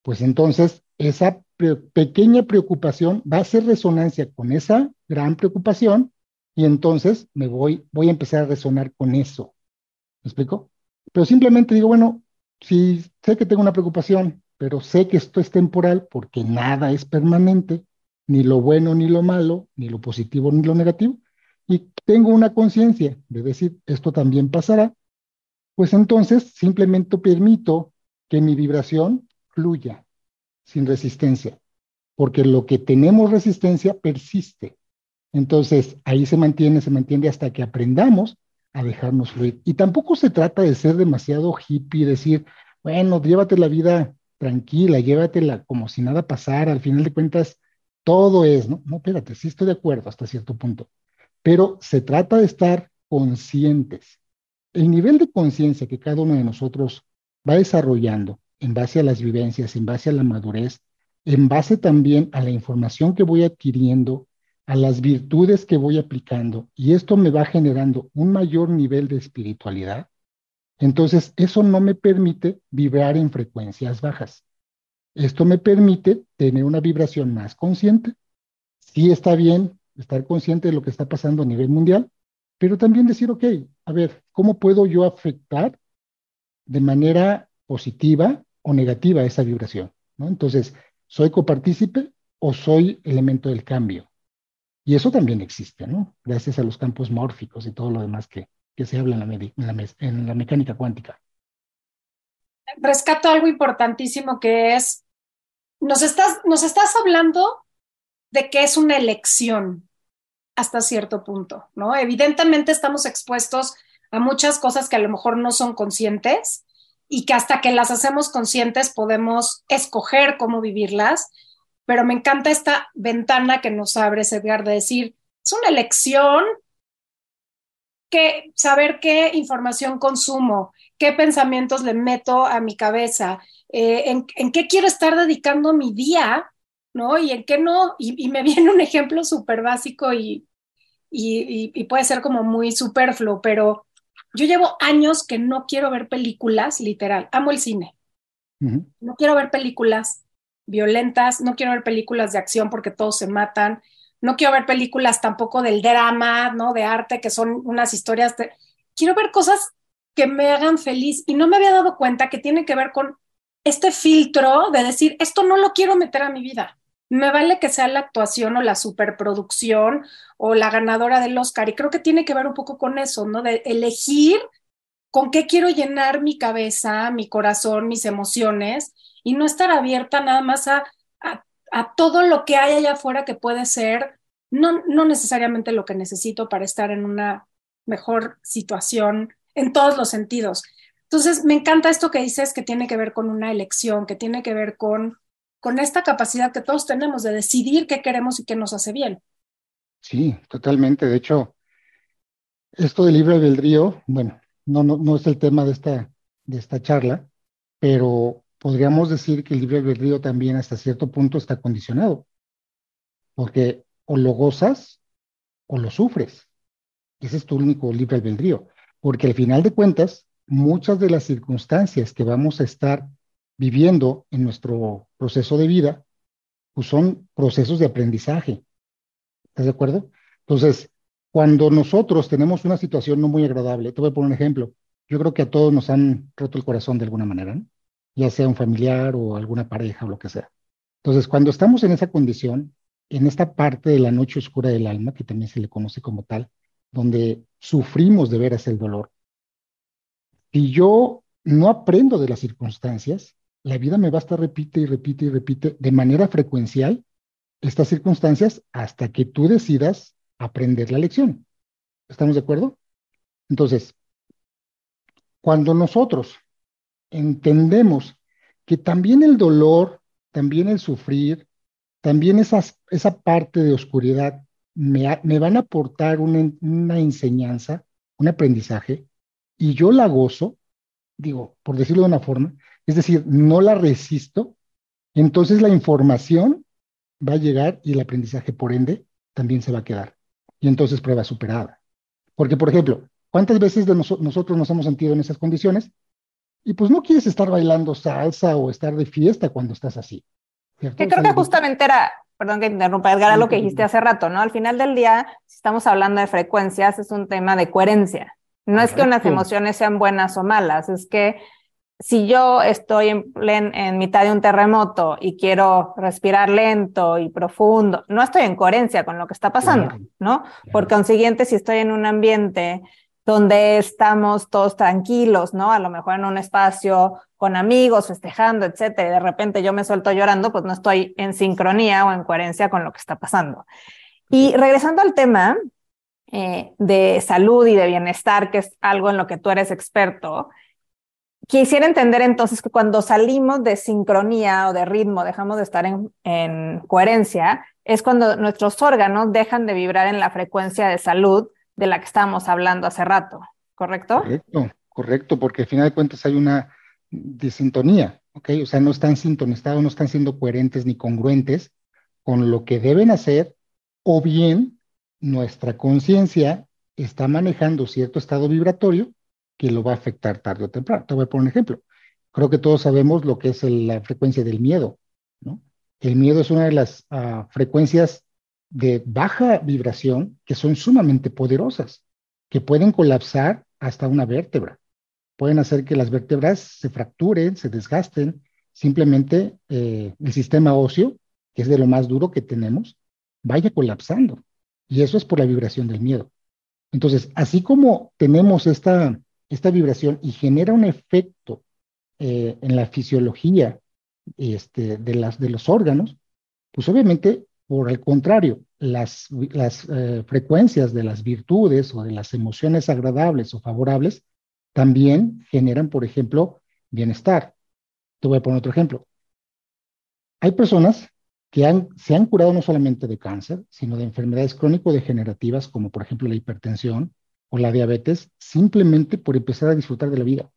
pues entonces esa pequeña preocupación va a hacer resonancia con esa gran preocupación y entonces me voy, voy a empezar a resonar con eso. ¿Me explico? Pero simplemente digo, bueno, si sé que tengo una preocupación, pero sé que esto es temporal porque nada es permanente, ni lo bueno ni lo malo, ni lo positivo ni lo negativo, y tengo una conciencia de decir, esto también pasará, pues entonces simplemente permito que mi vibración fluya sin resistencia, porque lo que tenemos resistencia persiste. Entonces ahí se mantiene, se mantiene hasta que aprendamos a dejarnos fluir. Y tampoco se trata de ser demasiado hippie, decir, bueno, llévate la vida tranquila, llévatela como si nada pasara, al final de cuentas, todo es, ¿no? No, espérate, sí estoy de acuerdo hasta cierto punto, pero se trata de estar conscientes. El nivel de conciencia que cada uno de nosotros va desarrollando en base a las vivencias, en base a la madurez, en base también a la información que voy adquiriendo, a las virtudes que voy aplicando, y esto me va generando un mayor nivel de espiritualidad, entonces, eso no me permite vibrar en frecuencias bajas. Esto me permite tener una vibración más consciente. Sí está bien estar consciente de lo que está pasando a nivel mundial, pero también decir, ok, a ver, ¿cómo puedo yo afectar de manera positiva o negativa esa vibración? Entonces, ¿soy copartícipe o soy elemento del cambio? Y eso también existe, ¿no? Gracias a los campos mórficos y todo lo demás que, que se habla en la, mecánica cuántica. Rescato algo importantísimo que es, nos estás, nos estás hablando de que es una elección hasta cierto punto, ¿no? Evidentemente estamos expuestos a muchas cosas que a lo mejor no son conscientes y que hasta que las hacemos conscientes podemos escoger cómo vivirlas, pero me encanta esta ventana que nos abre, Edgar, de decir, es una elección que saber qué información consumo, qué pensamientos le meto a mi cabeza, eh, en, qué quiero estar dedicando mi día, ¿no? Y en qué no. Y, me viene un ejemplo súper básico y, y, puede ser como muy superfluo, pero yo llevo años que no quiero ver películas, literal, amo el cine. No quiero ver películas violentas, no quiero ver películas de acción porque todos se matan, no quiero ver películas tampoco del drama, ¿no? De arte, que son unas historias. De... Quiero ver cosas que me hagan feliz y no me había dado cuenta que tiene que ver con este filtro de decir, esto no lo quiero meter a mi vida. Me vale que sea la actuación o la superproducción o la ganadora del Oscar. Y creo que tiene que ver un poco con eso, ¿no? De elegir con qué quiero llenar mi cabeza, mi corazón, mis emociones y no estar abierta nada más a a todo lo que hay allá afuera que puede ser no, no necesariamente lo que necesito para estar en una mejor situación en todos los sentidos. Entonces, me encanta esto que dices que tiene que ver con una elección, que tiene que ver con, con esta capacidad que todos tenemos de decidir qué queremos y qué nos hace bien. Sí, totalmente. De hecho, esto del libre albedrío, bueno, no, no, no es el tema de esta, de esta charla, pero podríamos decir que el libre albedrío también hasta cierto punto está condicionado, porque o lo gozas o lo sufres. Ese es tu único libre albedrío, porque al final de cuentas, muchas de las circunstancias que vamos a estar viviendo en nuestro proceso de vida, pues son procesos de aprendizaje. ¿Estás de acuerdo? Entonces, cuando nosotros tenemos una situación no muy agradable, te voy a poner un ejemplo. Yo creo que a todos nos han roto el corazón de alguna manera, ¿no? Ya sea un familiar o alguna pareja o lo que sea. Entonces, cuando estamos en esa condición, en esta parte de la noche oscura del alma, que también se le conoce como tal, donde sufrimos de veras el dolor, si yo no aprendo de las circunstancias, la vida me va a estar repite y repite y repite de manera frecuencial estas circunstancias hasta que tú decidas aprender la lección. ¿Estamos de acuerdo? Entonces, cuando nosotros entendemos que también el dolor, también el sufrir, también esa parte de oscuridad me, me van a aportar una, una enseñanza, un aprendizaje, y yo la gozo, digo, por decirlo de una forma, es decir, no la resisto, entonces la información va a llegar y el aprendizaje, por ende, también se va a quedar. Y entonces prueba superada. Porque, por ejemplo, ¿cuántas veces de nosotros nos hemos sentido en esas condiciones? Y pues no quieres estar bailando salsa o estar de fiesta cuando estás así. Que creo que justamente era, perdón que interrumpa, Edgar, lo que dijiste hace rato, ¿no? Al final del día, si estamos hablando de frecuencias, es un tema de coherencia. No es que unas emociones sean buenas o malas, es que si yo estoy en, en, mitad de un terremoto y quiero respirar lento y profundo, no estoy en coherencia con lo que está pasando, ¿no? Por consiguiente, si estoy en un ambiente donde estamos todos tranquilos, ¿no? A lo mejor en un espacio con amigos, festejando, etcétera, y de repente yo me suelto llorando, pues no estoy en sincronía o en coherencia con lo que está pasando. Y regresando al tema eh, de salud y de bienestar, que es algo en lo que tú eres experto, quisiera entender entonces que cuando salimos de sincronía o de ritmo, dejamos de estar en, en coherencia, es cuando nuestros órganos dejan de vibrar en la frecuencia de salud de la que estábamos hablando hace rato, ¿correcto? Correcto, correcto, porque al final de cuentas hay una disintonía, ¿ok? O sea, no están sintonizados, no están siendo coherentes ni congruentes con lo que deben hacer, o bien nuestra conciencia está manejando cierto estado vibratorio que lo va a afectar tarde o temprano. Te voy a poner un ejemplo. Creo que todos sabemos lo que es la frecuencia del miedo, ¿no? El miedo es una de las uh, frecuencias de baja vibración que son sumamente poderosas, que pueden colapsar hasta una vértebra. Pueden hacer que las vértebras se fracturen, se desgasten. Simplemente eh, el sistema óseo, que es de lo más duro que tenemos, vaya colapsando. Y eso es por la vibración del miedo. Entonces, así como tenemos esta, esta vibración y genera un efecto eh, en la fisiología este, de, las, de los órganos, pues obviamente por el contrario, las, eh, frecuencias de las virtudes o de las emociones agradables o favorables también generan, por ejemplo, bienestar. Te voy a poner otro ejemplo. Hay personas que se han curado no solamente de cáncer, sino de enfermedades crónico-degenerativas, como por ejemplo la hipertensión o la diabetes, simplemente por empezar a disfrutar de la vida,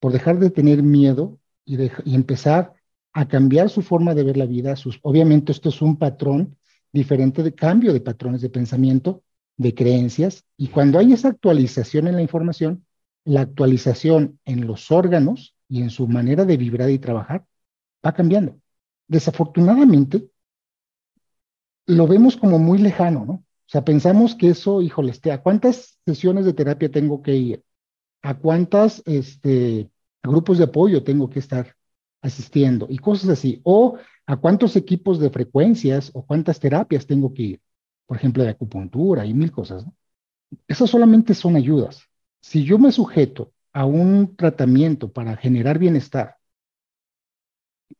por dejar de tener miedo y, y empezar a cambiar su forma de ver la vida. Sus, obviamente esto es un patrón diferente de cambio de patrones de pensamiento, de creencias, y cuando hay esa actualización en la información, la actualización en los órganos y en su manera de vibrar y trabajar va cambiando. Desafortunadamente, lo vemos como muy lejano, ¿no? O sea, pensamos que eso, híjole, este, ¿a cuántas sesiones de terapia tengo que ir? ¿A cuántos este, grupos de apoyo tengo que estar? Asistiendo y cosas así. O a cuántos equipos de frecuencias o cuántas terapias tengo que ir. Por ejemplo, de acupuntura y mil cosas. Esas solamente son ayudas. Si yo me sujeto a un tratamiento para generar bienestar,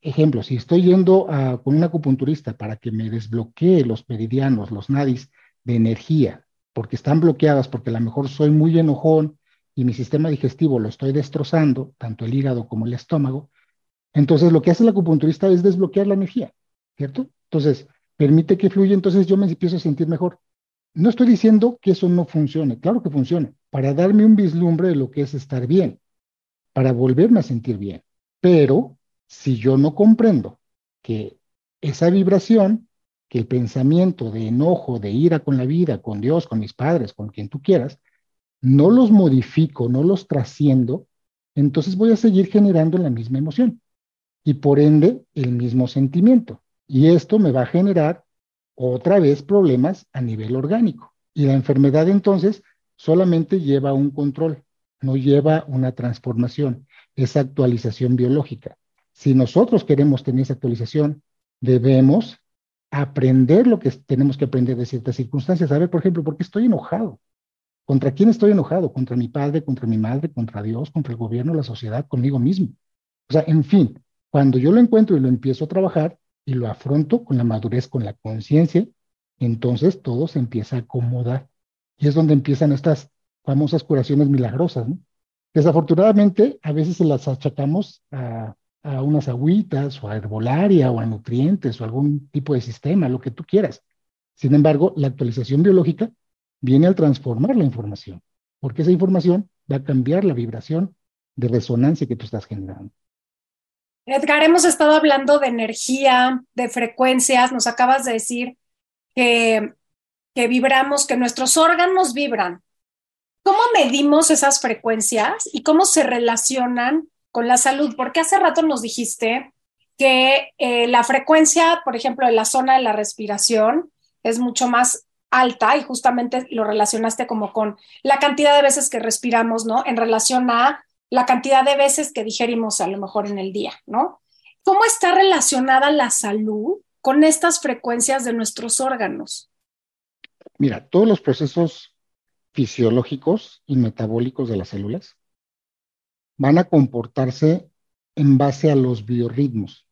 ejemplo, si estoy yendo con un acupunturista para que me desbloquee los meridianos, los nadis de energía, porque están bloqueadas, porque a lo mejor soy muy enojón y mi sistema digestivo lo estoy destrozando, tanto el hígado como el estómago, entonces, lo que hace el acupunturista es desbloquear la energía, ¿cierto? Entonces, permite que fluya, entonces yo me empiezo a sentir mejor. no estoy diciendo que eso no funcione, claro que funciona, para darme un vislumbre de lo que es estar bien, para volverme a sentir bien. Pero si yo no comprendo que esa vibración, que el pensamiento de enojo, de ira con la vida, con Dios, con mis padres, con quien tú quieras, no los modifico, no los trasciendo, entonces voy a seguir generando la misma emoción y por ende el mismo sentimiento. Y esto me va a generar otra vez problemas a nivel orgánico. Y la enfermedad entonces solamente lleva un control, no lleva una transformación, esa actualización biológica. Si nosotros queremos tener esa actualización, debemos aprender lo que tenemos que aprender de ciertas circunstancias. A ver, por ejemplo, ¿por qué estoy enojado? ¿Contra quién estoy enojado? ¿Contra mi padre, contra mi madre, contra Dios, contra el gobierno, la sociedad, conmigo mismo? O sea, en fin, cuando yo lo encuentro y lo empiezo a trabajar y lo afronto con la madurez, con la conciencia, entonces todo se empieza a acomodar. Y es donde empiezan estas famosas curaciones milagrosas. Desafortunadamente, a veces se las achacamos a, a unas agüitas o a herbolaria o a nutrientes o algún tipo de sistema, lo que tú quieras. Sin embargo, la actualización biológica viene al transformar la información, porque esa información va a cambiar la vibración de resonancia que tú estás generando. Edgar, hemos estado hablando de energía, de frecuencias, nos acabas de decir que, que vibramos, que nuestros órganos vibran. ¿Cómo medimos esas frecuencias y cómo se relacionan con la salud? Porque hace rato nos dijiste que eh, la frecuencia, por ejemplo, de la zona de la respiración es mucho más alta y justamente lo relacionaste como con la cantidad de veces que respiramos, ¿no? En relación a la cantidad de veces que digerimos a lo mejor en el día, ¿no? ¿Cómo está relacionada la salud con estas frecuencias de nuestros órganos? Mira, todos los procesos fisiológicos y metabólicos de las células van a comportarse en base a los biorritmos.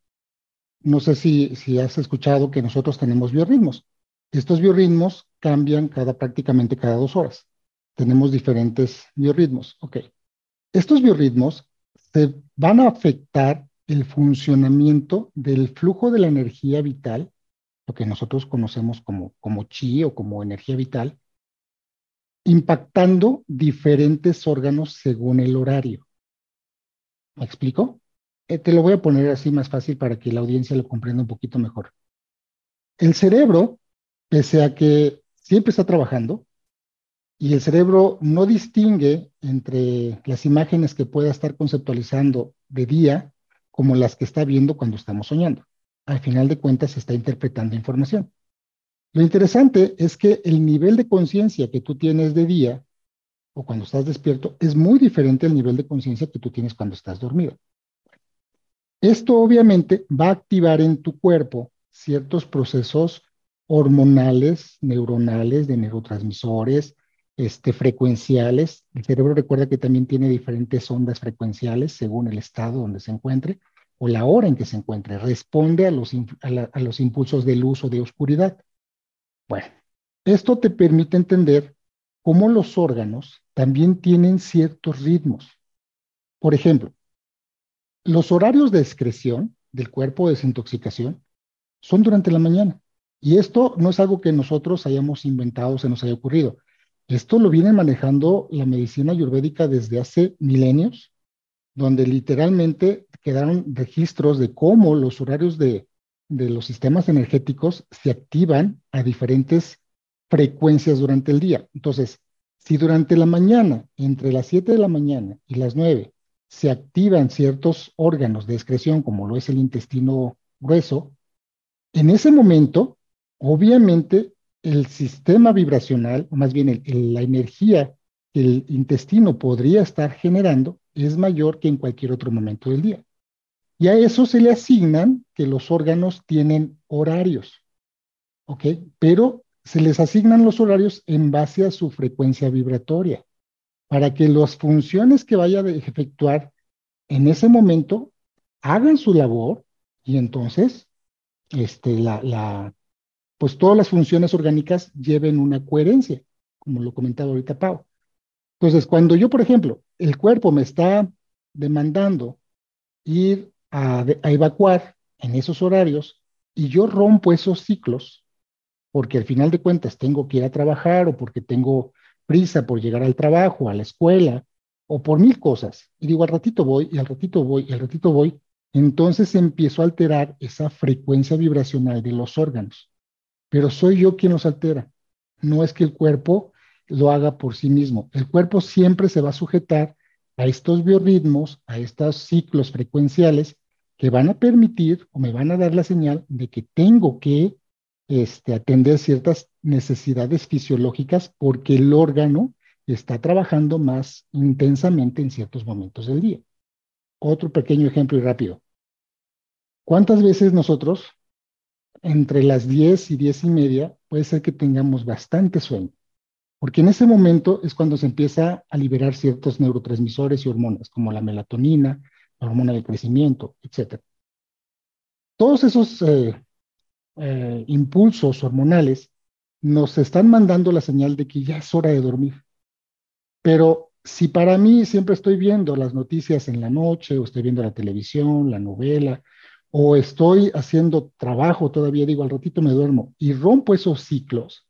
No sé si, si has escuchado que nosotros tenemos biorritmos. Estos biorritmos cambian cada prácticamente cada dos horas. Tenemos diferentes biorritmos. Ok. Estos biorritmos se van a afectar el funcionamiento del flujo de la energía vital, lo que nosotros conocemos como, como chi o como energía vital, impactando diferentes órganos según el horario. ¿Me explico? Eh, te lo voy a poner así más fácil para que la audiencia lo comprenda un poquito mejor. El cerebro pese a que siempre está trabajando y el cerebro no distingue entre las imágenes que pueda estar conceptualizando de día como las que está viendo cuando estamos soñando. Al final de cuentas está interpretando información. Lo interesante es que el nivel de conciencia que tú tienes de día o cuando estás despierto es muy diferente al nivel de conciencia que tú tienes cuando estás dormido. Esto obviamente va a activar en tu cuerpo ciertos procesos hormonales, neuronales, de neurotransmisores, este, frecuenciales. El cerebro recuerda que también tiene diferentes ondas frecuenciales según el estado donde se encuentre o la hora en que se encuentre. Responde a los, a los impulsos de luz o de oscuridad. Bueno, esto te permite entender cómo los órganos también tienen ciertos ritmos. Por ejemplo, los horarios de excreción del cuerpo de desintoxicación son durante la mañana. Y esto no es algo que nosotros hayamos inventado, se nos haya ocurrido. Esto lo viene manejando la medicina ayurvédica desde hace milenios, donde literalmente quedaron registros de cómo los horarios de, de los sistemas energéticos se activan a diferentes frecuencias durante el día. Entonces, si durante la mañana, entre las 7 de la mañana y las 9, se activan ciertos órganos de excreción, como lo es el intestino grueso, en ese momento Obviamente, el sistema vibracional, o más bien la energía que el intestino podría estar generando, es mayor que en cualquier otro momento del día. Y a eso se le asignan que los órganos tienen horarios, ¿ok? Pero se les asignan los horarios en base a su frecuencia vibratoria, para que las funciones que vaya a efectuar en ese momento hagan su labor y entonces este, la, la, pues todas las funciones orgánicas lleven una coherencia, como lo comentaba ahorita Pau. Entonces, cuando yo, por ejemplo, el cuerpo me está demandando ir a, a evacuar en esos horarios y yo rompo esos ciclos, porque al final de cuentas tengo que ir a trabajar o porque tengo prisa por llegar al trabajo, a la escuela, o por mil cosas, y digo, al ratito voy, y al ratito voy, y al ratito voy, entonces empiezo a alterar esa frecuencia vibracional de los órganos. Pero soy yo quien los altera. No es que el cuerpo lo haga por sí mismo. El cuerpo siempre se va a sujetar a estos biorritmos, a estos ciclos frecuenciales que van a permitir o me van a dar la señal de que tengo que este, atender ciertas necesidades fisiológicas porque el órgano está trabajando más intensamente en ciertos momentos del día. Otro pequeño ejemplo y rápido. ¿Cuántas veces nosotros, entre las 10 y 10 y media, puede ser que tengamos bastante sueño? Porque en ese momento es cuando se empieza a liberar ciertos neurotransmisores y hormonas, como la melatonina, la hormona del crecimiento, etc. Todos esos eh, eh, impulsos hormonales nos están mandando la señal de que ya es hora de dormir. Pero si para mí siempre estoy viendo las noticias en la noche, o estoy viendo la televisión, la novela, o estoy haciendo trabajo todavía, digo, al ratito me duermo y rompo esos ciclos,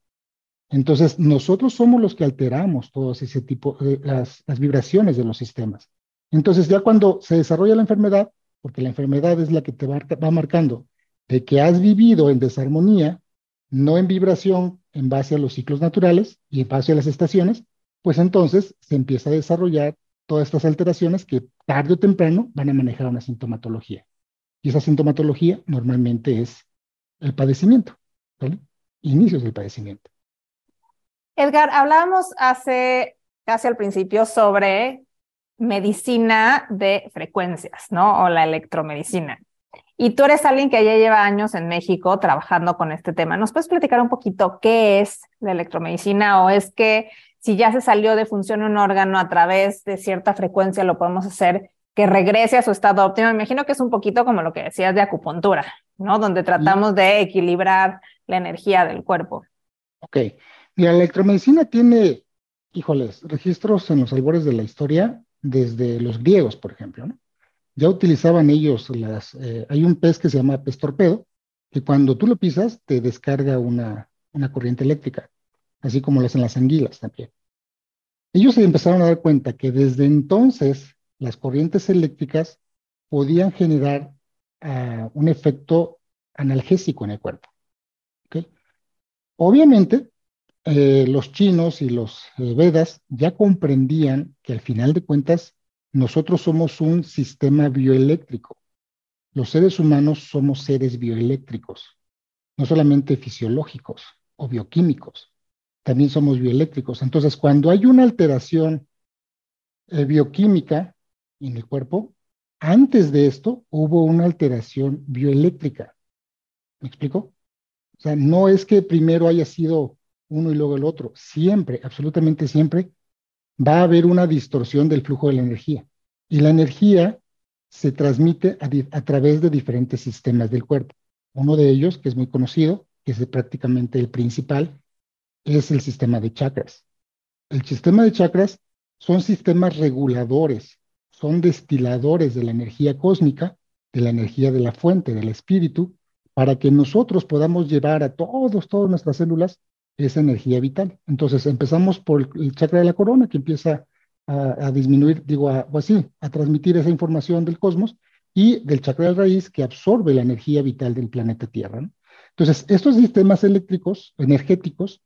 entonces nosotros somos los que alteramos todos ese tipo, de las, las vibraciones de los sistemas. Entonces ya cuando se desarrolla la enfermedad, porque la enfermedad es la que te va, va marcando de que has vivido en desarmonía, no en vibración en base a los ciclos naturales y en base a las estaciones, pues entonces se empieza a desarrollar todas estas alteraciones que tarde o temprano van a manejar una sintomatología. Y esa sintomatología normalmente es el padecimiento, ¿vale? Inicios del padecimiento. Edgar, hablábamos hace casi al principio sobre medicina de frecuencias, ¿no? O la electromedicina. Y tú eres alguien que ya lleva años en México trabajando con este tema. ¿Nos puedes platicar un poquito qué es la electromedicina o es que si ya se salió de función un órgano a través de cierta frecuencia, lo podemos hacer que regrese a su estado óptimo? Me imagino que es un poquito como lo que decías de acupuntura, ¿no? Donde tratamos de equilibrar la energía del cuerpo. Ok. La electromedicina tiene, híjoles, registros en los albores de la historia desde los griegos, por ejemplo, ¿no? Ya utilizaban ellos las, eh, hay un pez que se llama pez torpedo, que cuando tú lo pisas te descarga una, una corriente eléctrica, así como lo hacen las anguilas también. Ellos se empezaron a dar cuenta que desde entonces las corrientes eléctricas podían generar uh, un efecto analgésico en el cuerpo. Obviamente, eh, los chinos y los eh, Vedas ya comprendían que al final de cuentas nosotros somos un sistema bioeléctrico. Los seres humanos somos seres bioeléctricos, no solamente fisiológicos o bioquímicos, también somos bioeléctricos. Entonces, cuando hay una alteración eh, bioquímica en el cuerpo, antes de esto hubo una alteración bioeléctrica. ¿Me explico? O sea, no es que primero haya sido uno y luego el otro. Siempre, absolutamente siempre, va a haber una distorsión del flujo de la energía. Y la energía se transmite a, través de diferentes sistemas del cuerpo. Uno de ellos, que es muy conocido, que es prácticamente el principal, es el sistema de chakras. El sistema de chakras son sistemas reguladores, son destiladores de la energía cósmica, de la energía de la fuente, del espíritu, para que nosotros podamos llevar a todos, todas nuestras células esa energía vital. Entonces empezamos por el chakra de la corona que empieza a, disminuir, digo, o así, a transmitir esa información del cosmos y del chakra de raíz que absorbe la energía vital del planeta Tierra. Entonces, estos sistemas eléctricos, energéticos,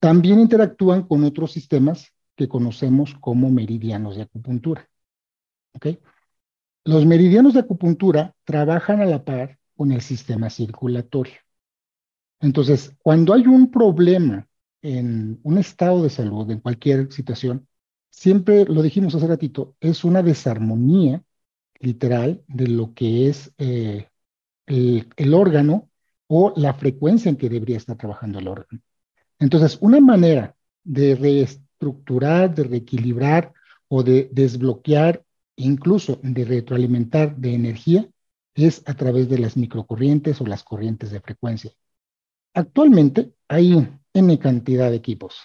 también interactúan con otros sistemas que conocemos como meridianos de acupuntura. ¿Okay? Los meridianos de acupuntura trabajan a la par con el sistema circulatorio. Entonces, cuando hay un problema en un estado de salud, en cualquier situación, siempre lo dijimos hace ratito, es una desarmonía literal de lo que es eh, el, órgano o la frecuencia en que debería estar trabajando el órgano. Entonces, una manera de reestructurar, de reequilibrar o de desbloquear, incluso de retroalimentar de energía, es a través de las microcorrientes o las corrientes de frecuencia. Actualmente hay N cantidad de equipos,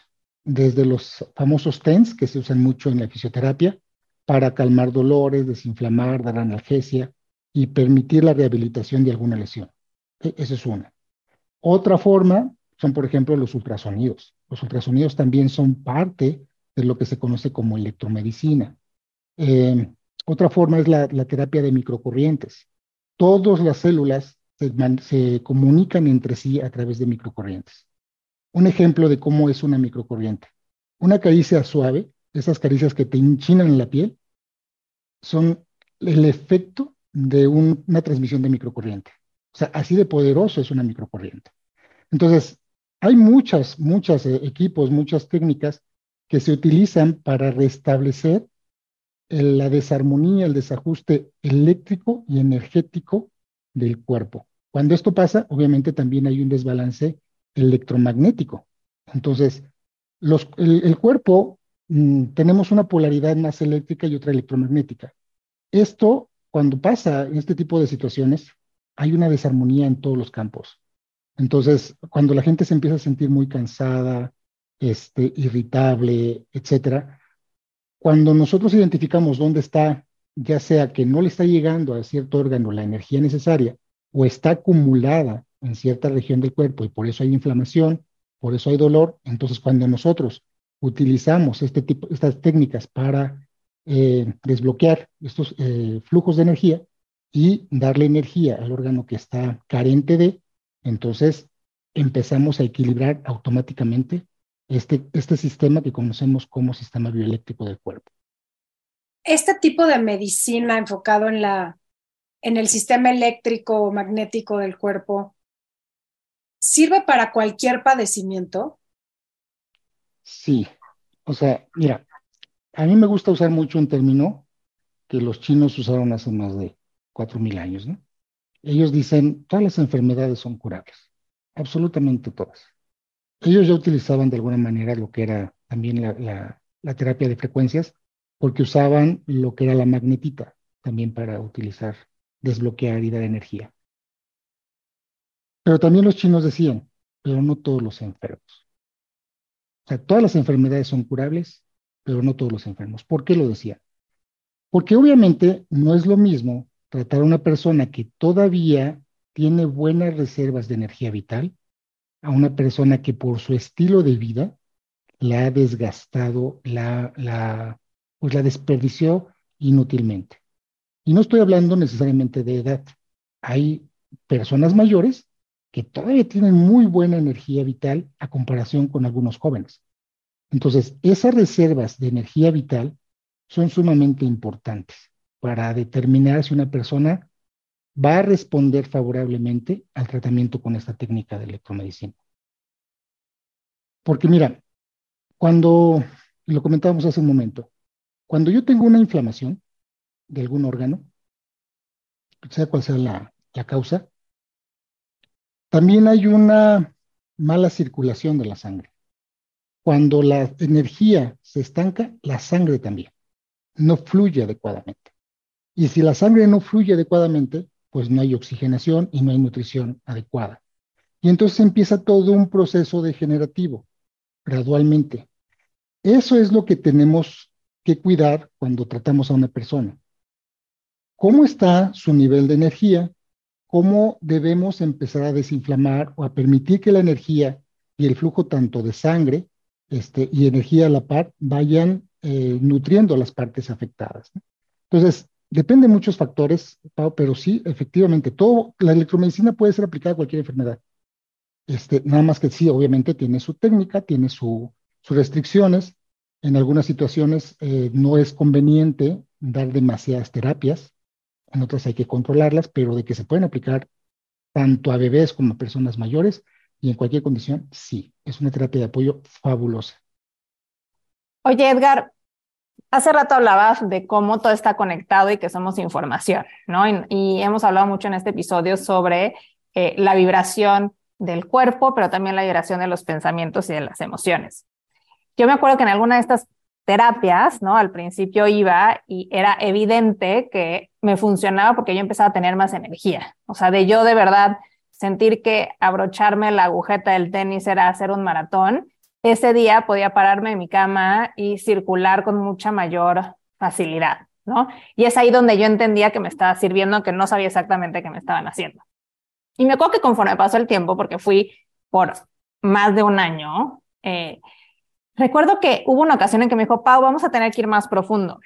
desde los famosos TENS que se usan mucho en la fisioterapia para calmar dolores, desinflamar, dar analgesia y permitir la rehabilitación de alguna lesión. E, esa es una. Otra forma son, por ejemplo, los ultrasonidos. Los ultrasonidos también son parte de lo que se conoce como electromedicina. Eh, otra forma es la, terapia de microcorrientes. Todas las células se, comunican entre sí a través de microcorrientes. Un ejemplo de cómo es una microcorriente. Una caricia suave, esas caricias que te hinchinan la piel, son el efecto de una transmisión de microcorriente. O sea, así de poderoso es una microcorriente. Entonces, hay muchas, muchos eh, equipos, muchas técnicas que se utilizan para restablecer la desarmonía, el desajuste eléctrico y energético del cuerpo. Cuando esto pasa, obviamente también hay un desbalance electromagnético. Entonces, el, cuerpo mm, tenemos una polaridad más eléctrica y otra electromagnética. Esto, cuando pasa en este tipo de situaciones, hay una desarmonía en todos los campos. Entonces, cuando la gente se empieza a sentir muy cansada, este, irritable, etcétera, cuando nosotros identificamos dónde está, ya sea que no le está llegando a cierto órgano la energía necesaria o está acumulada en cierta región del cuerpo y por eso hay inflamación, por eso hay dolor, entonces cuando nosotros utilizamos este tipo, estas técnicas para eh, desbloquear estos eh, flujos de energía y darle energía al órgano que está carente de, entonces empezamos a equilibrar automáticamente este, este sistema que conocemos como sistema bioeléctrico del cuerpo. Este tipo de medicina enfocado en, la, en el sistema eléctrico o magnético del cuerpo, ¿sirve para cualquier padecimiento? Sí, o sea, mira, a mí me gusta usar mucho un término que los chinos usaron hace más de 4.000 años, ¿no? Ellos dicen, todas las enfermedades son curables, absolutamente todas. Ellos ya utilizaban de alguna manera lo que era también la, terapia de frecuencias, porque usaban lo que era la magnetita también para utilizar, desbloquear y dar energía. Pero también los chinos decían, pero no todos los enfermos. O sea, todas las enfermedades son curables, pero no todos los enfermos. ¿Por qué lo decían? Porque obviamente no es lo mismo tratar a una persona que todavía tiene buenas reservas de energía vital a una persona que por su estilo de vida la ha desgastado, la, la, pues la desperdició inútilmente. Y no estoy hablando necesariamente de edad. Hay personas mayores que todavía tienen muy buena energía vital a comparación con algunos jóvenes. Entonces, esas reservas de energía vital son sumamente importantes para determinar si una persona va a responder favorablemente al tratamiento con esta técnica de electromedicina. Porque mira, cuando, lo comentábamos hace un momento, cuando yo tengo una inflamación de algún órgano, sea cual sea la, la causa, también hay una mala circulación de la sangre. Cuando la energía se estanca, la sangre también no fluye adecuadamente. Y si la sangre no fluye adecuadamente, pues no hay oxigenación y no hay nutrición adecuada. Y entonces empieza todo un proceso degenerativo, gradualmente. Eso es lo que tenemos que cuidar cuando tratamos a una persona. ¿Cómo está su nivel de energía? ¿Cómo debemos empezar a desinflamar o a permitir que la energía y el flujo tanto de sangre este, y energía a la par vayan eh, nutriendo las partes afectadas? Entonces, Depende de muchos factores, pero sí, efectivamente, todo, la electromedicina puede ser aplicada a cualquier enfermedad. Este, nada más que sí, obviamente tiene su técnica, tiene sus restricciones. En algunas situaciones eh, no es conveniente dar demasiadas terapias, en otras hay que controlarlas, pero de que se pueden aplicar tanto a bebés como a personas mayores y en cualquier condición, sí, es una terapia de apoyo fabulosa. Oye, Edgar, Hace rato hablabas de cómo todo está conectado y que somos información, ¿no? Y, hemos hablado mucho en este episodio sobre eh, la vibración del cuerpo, pero también la vibración de los pensamientos y de las emociones. Yo me acuerdo que en alguna de estas terapias, ¿no? Al principio iba y era evidente que me funcionaba porque yo empezaba a tener más energía. O sea, de yo de verdad sentir que abrocharme la agujeta del tenis era hacer un maratón ese día podía pararme en mi cama y circular con mucha mayor facilidad, ¿no? Y es ahí donde yo entendía que me estaba sirviendo, que no sabía exactamente qué me estaban haciendo. Y me acuerdo que conforme pasó el tiempo, porque fui por más de un año, eh, recuerdo que hubo una ocasión en que me dijo, Pau, vamos a tener que ir más profundo.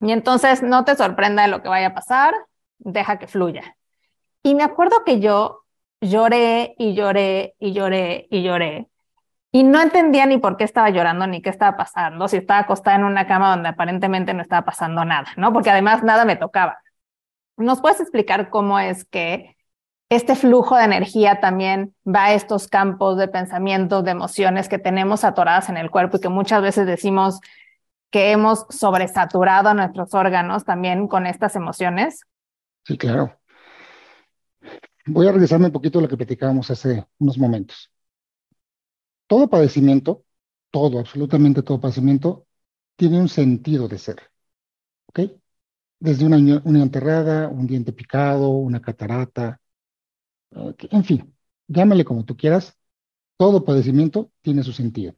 Y entonces no te sorprenda de lo que vaya a pasar, deja que fluya. Y me acuerdo que yo lloré y lloré y lloré y lloré. Y no entendía ni por qué estaba llorando ni qué estaba pasando, si estaba acostada en una cama donde aparentemente no estaba pasando nada, ¿no? Porque además nada me tocaba. ¿Nos puedes explicar cómo es que este flujo de energía también va a estos campos de pensamientos, de emociones que tenemos atoradas en el cuerpo y que muchas veces decimos que hemos sobresaturado a nuestros órganos también con estas emociones? Sí, claro. Voy a regresarme un poquito a lo que platicábamos hace unos momentos. Todo padecimiento, todo, absolutamente todo padecimiento, tiene un sentido de ser. ¿Ok? Desde una uña enterrada, un diente picado, una catarata, en fin, llámale como tú quieras, todo padecimiento tiene su sentido.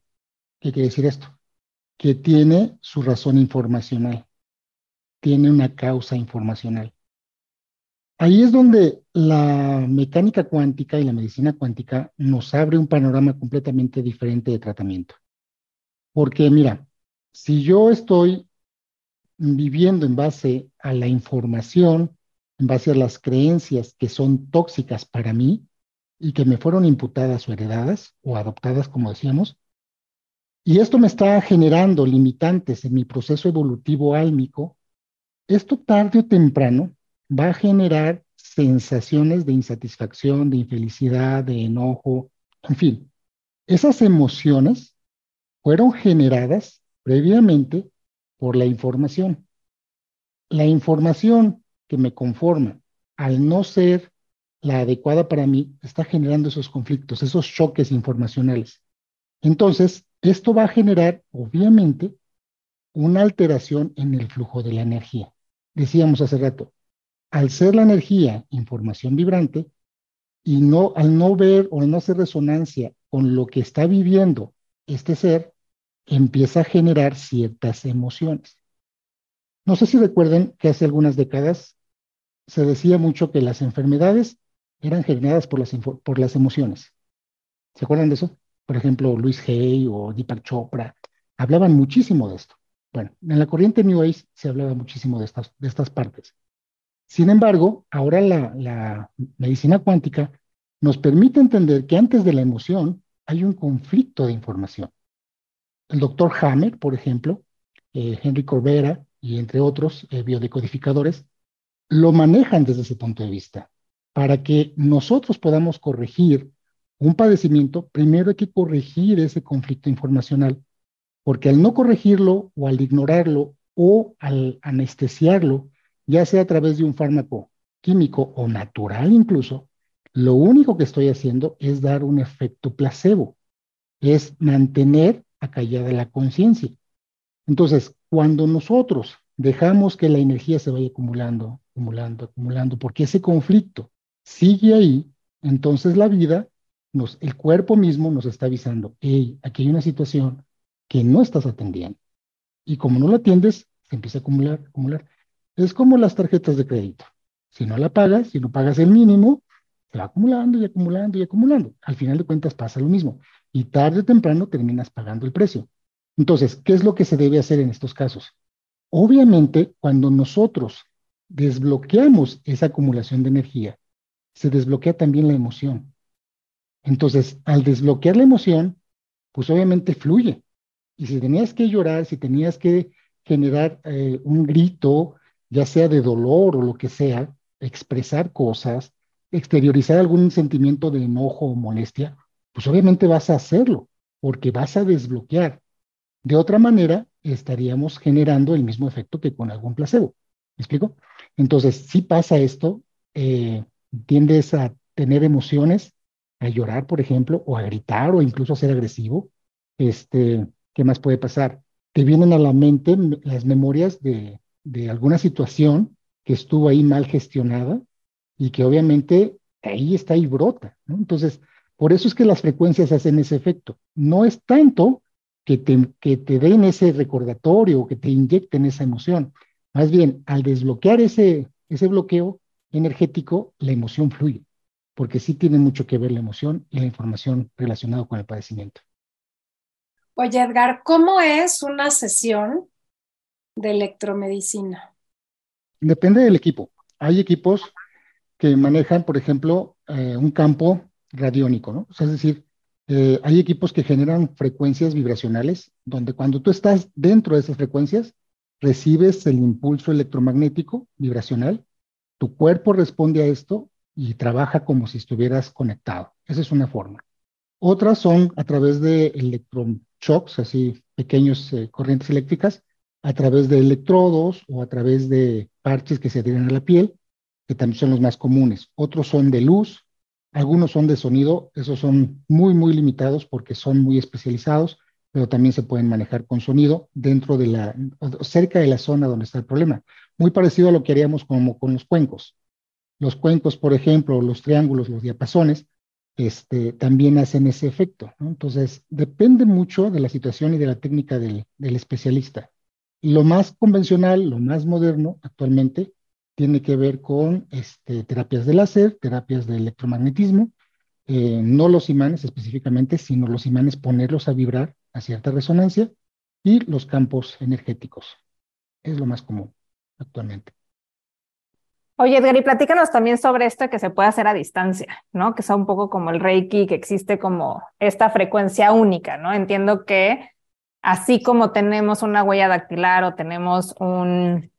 ¿Qué quiere decir esto? Que tiene su razón informacional, tiene una causa informacional. Ahí es donde la mecánica cuántica y la medicina cuántica nos abre un panorama completamente diferente de tratamiento. Porque mira, si yo estoy viviendo en base a la información, en base a las creencias que son tóxicas para mí y que me fueron imputadas o heredadas o adoptadas, como decíamos, y esto me está generando limitantes en mi proceso evolutivo álmico, esto tarde o temprano va a generar sensaciones de insatisfacción, de infelicidad, de enojo, en fin. Esas emociones fueron generadas previamente por la información. La información que me conforma, al no ser la adecuada para mí, está generando esos conflictos, esos choques informacionales. Entonces, esto va a generar, obviamente, una alteración en el flujo de la energía. Decíamos hace rato, al ser la energía información vibrante y no al no ver o no hacer resonancia con lo que está viviendo este ser, empieza a generar ciertas emociones. No sé si recuerden que hace algunas décadas se decía mucho que las enfermedades eran generadas por las, por las emociones. ¿Se acuerdan de eso? Por ejemplo, Luis Hay o Deepak Chopra hablaban muchísimo de esto. Bueno, en la corriente New Age se hablaba muchísimo de estas, de estas partes. Sin embargo, ahora la, medicina cuántica nos permite entender que antes de la emoción hay un conflicto de información. El doctor Hammer, por ejemplo, eh, Henry Corbera y entre otros eh, biodecodificadores, lo manejan desde ese punto de vista. Para que nosotros podamos corregir un padecimiento, primero hay que corregir ese conflicto informacional, porque al no corregirlo o al ignorarlo o al anestesiarlo, ya sea a través de un fármaco químico o natural incluso, lo único que estoy haciendo es dar un efecto placebo, es mantener acallada la conciencia. Entonces, cuando nosotros dejamos que la energía se vaya acumulando, acumulando, acumulando, porque ese conflicto sigue ahí, entonces la vida, nos, el cuerpo mismo nos está avisando, hey, aquí hay una situación que no estás atendiendo. Y como no la atiendes, se empieza a acumular, acumular. Es como las tarjetas de crédito. Si no la pagas, si no pagas el mínimo, se va acumulando y acumulando y acumulando. Al final de cuentas pasa lo mismo. Y tarde o temprano terminas pagando el precio. Entonces, ¿qué es lo que se debe hacer en estos casos? Obviamente, cuando nosotros desbloqueamos esa acumulación de energía, se desbloquea también la emoción. Entonces, al desbloquear la emoción, pues obviamente fluye. Y si tenías que llorar, si tenías que generar eh, un grito, ya sea de dolor o lo que sea, expresar cosas, exteriorizar algún sentimiento de enojo o molestia, pues obviamente vas a hacerlo, porque vas a desbloquear. De otra manera, estaríamos generando el mismo efecto que con algún placebo. ¿Me explico? Entonces, si pasa esto, eh, tiendes a tener emociones, a llorar, por ejemplo, o a gritar, o incluso a ser agresivo. Este, ¿qué más puede pasar? Te vienen a la mente las memorias de, de alguna situación que estuvo ahí mal gestionada y que obviamente ahí está y brota. Entonces, por eso es que las frecuencias hacen ese efecto. No es tanto que te, que te den ese recordatorio o que te inyecten esa emoción. Más bien, al desbloquear ese, ese bloqueo energético, la emoción fluye. porque sí tiene mucho que ver la emoción y la información relacionada con el padecimiento. Oye, Edgar, ¿cómo es una sesión de electromedicina? Depende del equipo. Hay equipos que manejan, por ejemplo, eh, un campo radiónico, ¿no? Es decir, eh, hay equipos que generan frecuencias vibracionales, donde cuando tú estás dentro de esas frecuencias, recibes el impulso electromagnético vibracional, tu cuerpo responde a esto y trabaja como si estuvieras conectado. Esa es una forma. Otras son a través de electroshocks, así pequeños eh, corrientes eléctricas, a través de electrodos o a través de parches que se adhieren a la piel, que también son los más comunes. Otros son de luz, algunos son de sonido, esos son muy, muy limitados porque son muy especializados, pero también se pueden manejar con sonido dentro de la, cerca de la zona donde está el problema. Muy parecido a lo que haríamos como con los cuencos. Los cuencos, por ejemplo, los triángulos, los diapasones, este, también hacen ese efecto. Entonces, depende mucho de la situación y de la técnica del, especialista. Lo más convencional, lo más moderno actualmente, tiene que ver con este, terapias de láser, terapias de electromagnetismo, eh, no los imanes específicamente, sino los imanes ponerlos a vibrar a cierta resonancia y los campos energéticos. Es lo más común actualmente. Oye, Edgar, y platícanos también sobre esto que se puede hacer a distancia, ¿no? Que sea un poco como el Reiki, que existe como esta frecuencia única, ¿no? Entiendo que así como tenemos una huella dactilar o tenemos un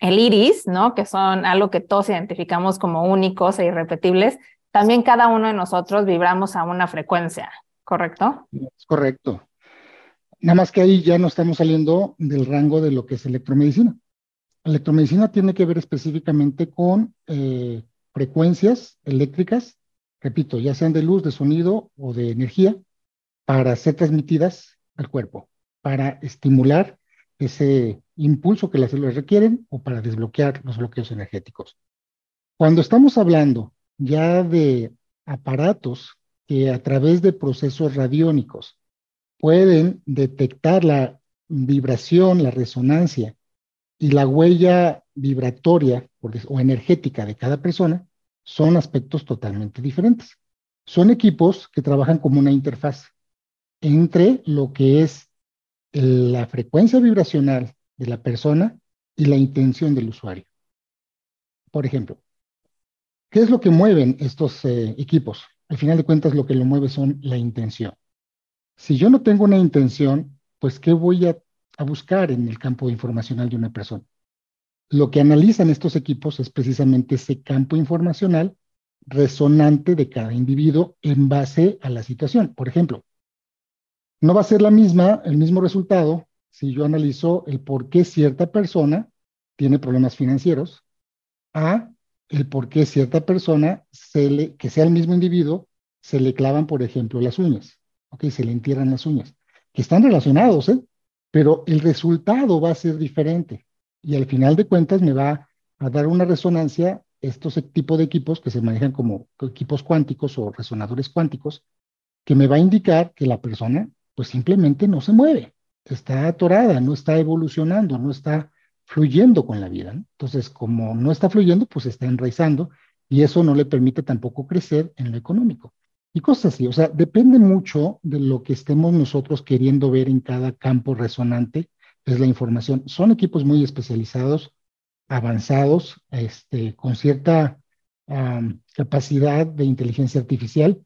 el iris, ¿no? Que son algo que todos identificamos como únicos e irrepetibles, también cada uno de nosotros vibramos a una frecuencia, ¿correcto? Es correcto. Nada más que ahí ya no estamos saliendo del rango de lo que es electromedicina. Electromedicina tiene que ver específicamente con eh, frecuencias eléctricas, repito, ya sean de luz, de sonido o de energía, para ser transmitidas al cuerpo, para estimular ese impulso que las células requieren o para desbloquear los bloqueos energéticos. Cuando estamos hablando ya de aparatos que a través de procesos radiónicos pueden detectar la vibración, la resonancia y la huella vibratoria o energética de cada persona son aspectos totalmente diferentes. Son equipos que trabajan como una interfaz entre lo que es la frecuencia vibracional de la persona y la intención del usuario. Por ejemplo, ¿qué es lo que mueven estos eh, equipos? Al final de cuentas, lo que lo mueve son la intención. Si yo no tengo una intención, pues ¿qué voy a a buscar en el campo informacional de una persona. Lo que analizan estos equipos es precisamente ese campo informacional resonante de cada individuo en base a la situación. Por ejemplo, no va a ser la misma, el mismo resultado si yo analizo el por qué cierta persona tiene problemas financieros a el por qué cierta persona, que sea el mismo individuo, se le clavan, por ejemplo, las uñas, ¿ok? Se le entierran las uñas, que están relacionados, ¿eh? pero el resultado va a ser diferente y al final de cuentas me va a dar una resonancia estos e-, tipos de equipos que se manejan como equipos cuánticos o resonadores cuánticos, que me va a indicar que la persona pues simplemente no se mueve, está atorada, no está evolucionando, no está fluyendo con la vida. Entonces, como no está fluyendo, pues está enraizando y eso no le permite tampoco crecer en lo económico y cosas así. O sea, depende mucho de lo que estemos nosotros queriendo ver en cada campo resonante, es la información. Son equipos muy especializados, avanzados, este, con cierta capacidad de inteligencia artificial,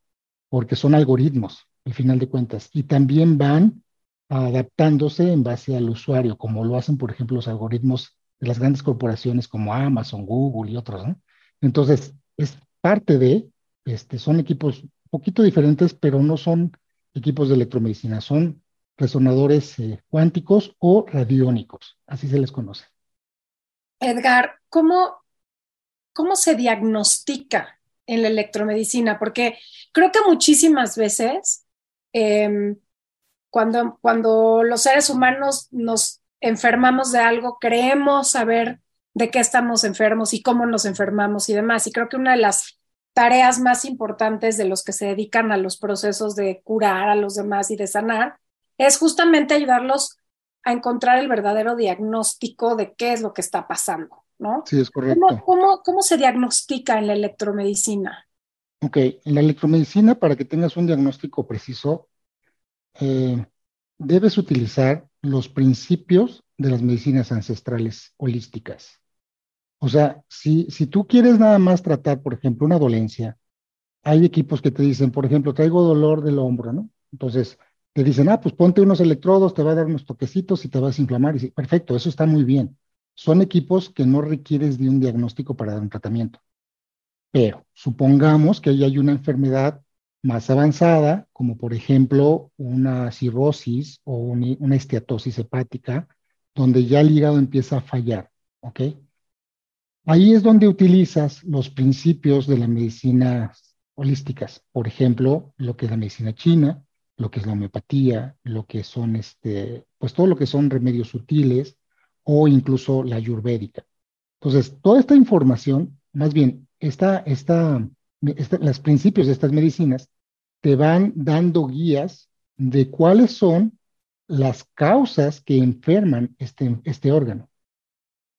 porque son algoritmos, al final de cuentas, y también van adaptándose en base al usuario, como lo hacen, por ejemplo, los algoritmos de las grandes corporaciones como Amazon, Google y otros. ¿no? Entonces, es parte de, este, son equipos poquito diferentes, pero no son equipos de electromedicina, son resonadores eh, cuánticos o radiónicos, así se les conoce. Edgar, ¿cómo, cómo se diagnostica en la electromedicina? Porque creo que muchísimas veces em, cuando, cuando los seres humanos nos enfermamos de algo, creemos saber de qué estamos enfermos y cómo nos enfermamos y demás. Y creo que una de las tareas más importantes de los que se dedican a los procesos de curar a los demás y de sanar, es justamente ayudarlos a encontrar el verdadero diagnóstico de qué es lo que está pasando, ¿no? Sí, es correcto. ¿Cómo, cómo, se diagnostica en la electromedicina? Ok, en la electromedicina, para que tengas un diagnóstico preciso, eh, debes utilizar los principios de las medicinas ancestrales holísticas. O sea, si, si tú quieres nada más tratar, por ejemplo, una dolencia, hay equipos que te dicen, por ejemplo, traigo dolor del hombro, ¿no? Entonces, te dicen, ah, pues ponte unos electrodos, te va a dar unos toquecitos y te vas a inflamar. Y sí, perfecto, eso está muy bien. Son equipos que no requieres de un diagnóstico para dar un tratamiento. Pero supongamos que hay una enfermedad más avanzada, como por ejemplo una cirrosis o una esteatosis hepática, donde ya el hígado empieza a fallar, ¿ok? Ahí es donde utilizas los principios de la medicina holísticas, por ejemplo, lo que es la medicina china, lo que es la homeopatía, lo que son, este, pues todo lo que son remedios sutiles o incluso la ayurvédica. Entonces, toda esta información, más bien, esta, los principios de estas medicinas te van dando guías de cuáles son las causas que enferman este, este órgano.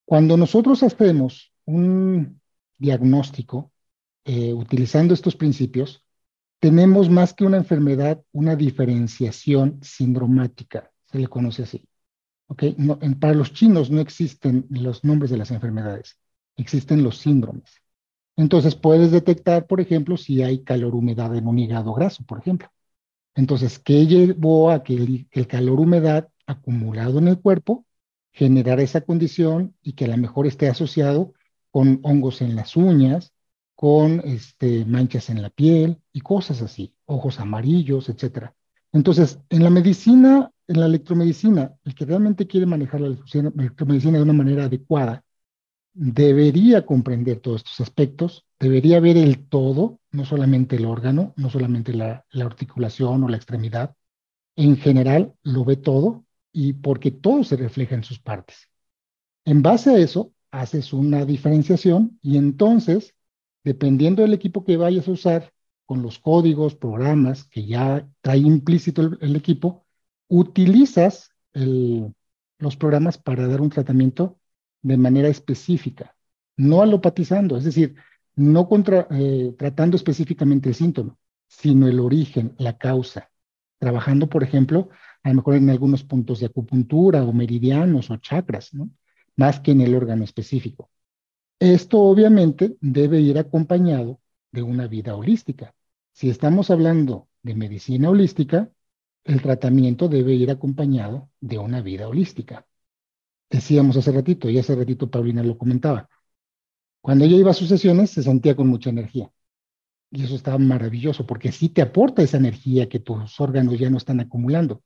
Cuando nosotros hacemos un diagnóstico eh, utilizando estos principios, tenemos más que una enfermedad, una diferenciación sindromática, se le conoce así. ¿Okay? para los chinos no existen los nombres de las enfermedades, existen los síndromes. Entonces puedes detectar, por ejemplo, si hay calor-humedad en un hígado graso, por ejemplo. Entonces, ¿qué llevó a que el, calor-humedad acumulado en el cuerpo generara esa condición y que a lo mejor esté asociado con hongos en las uñas, con este, manchas en la piel y cosas así, ojos amarillos, etc. Entonces, en la medicina, en la electromedicina, el que realmente quiere manejar la electromedicina de una manera adecuada, debería comprender todos estos aspectos, debería ver el todo, no solamente el órgano, no solamente la, articulación o la extremidad, en general lo ve todo y porque todo se refleja en sus partes. En base a eso, haces una diferenciación y entonces, dependiendo del equipo que vayas a usar, con los códigos, programas que ya trae implícito el, equipo, utilizas los programas para dar un tratamiento de manera específica, no alopatizando, es decir, no eh, tratando específicamente el síntoma, sino el origen, la causa, trabajando, por ejemplo, a lo mejor en algunos puntos de acupuntura o meridianos o chakras, ¿no? más que en el órgano específico. Esto obviamente debe ir acompañado de una vida holística. Si estamos hablando de medicina holística, el tratamiento debe ir acompañado de una vida holística decíamos hace ratito, y hace ratito Paulina lo comentaba, cuando ella iba a sus sesiones se sentía con mucha energía. Y eso estaba maravilloso, porque sí te aporta esa energía que tus órganos ya no están acumulando.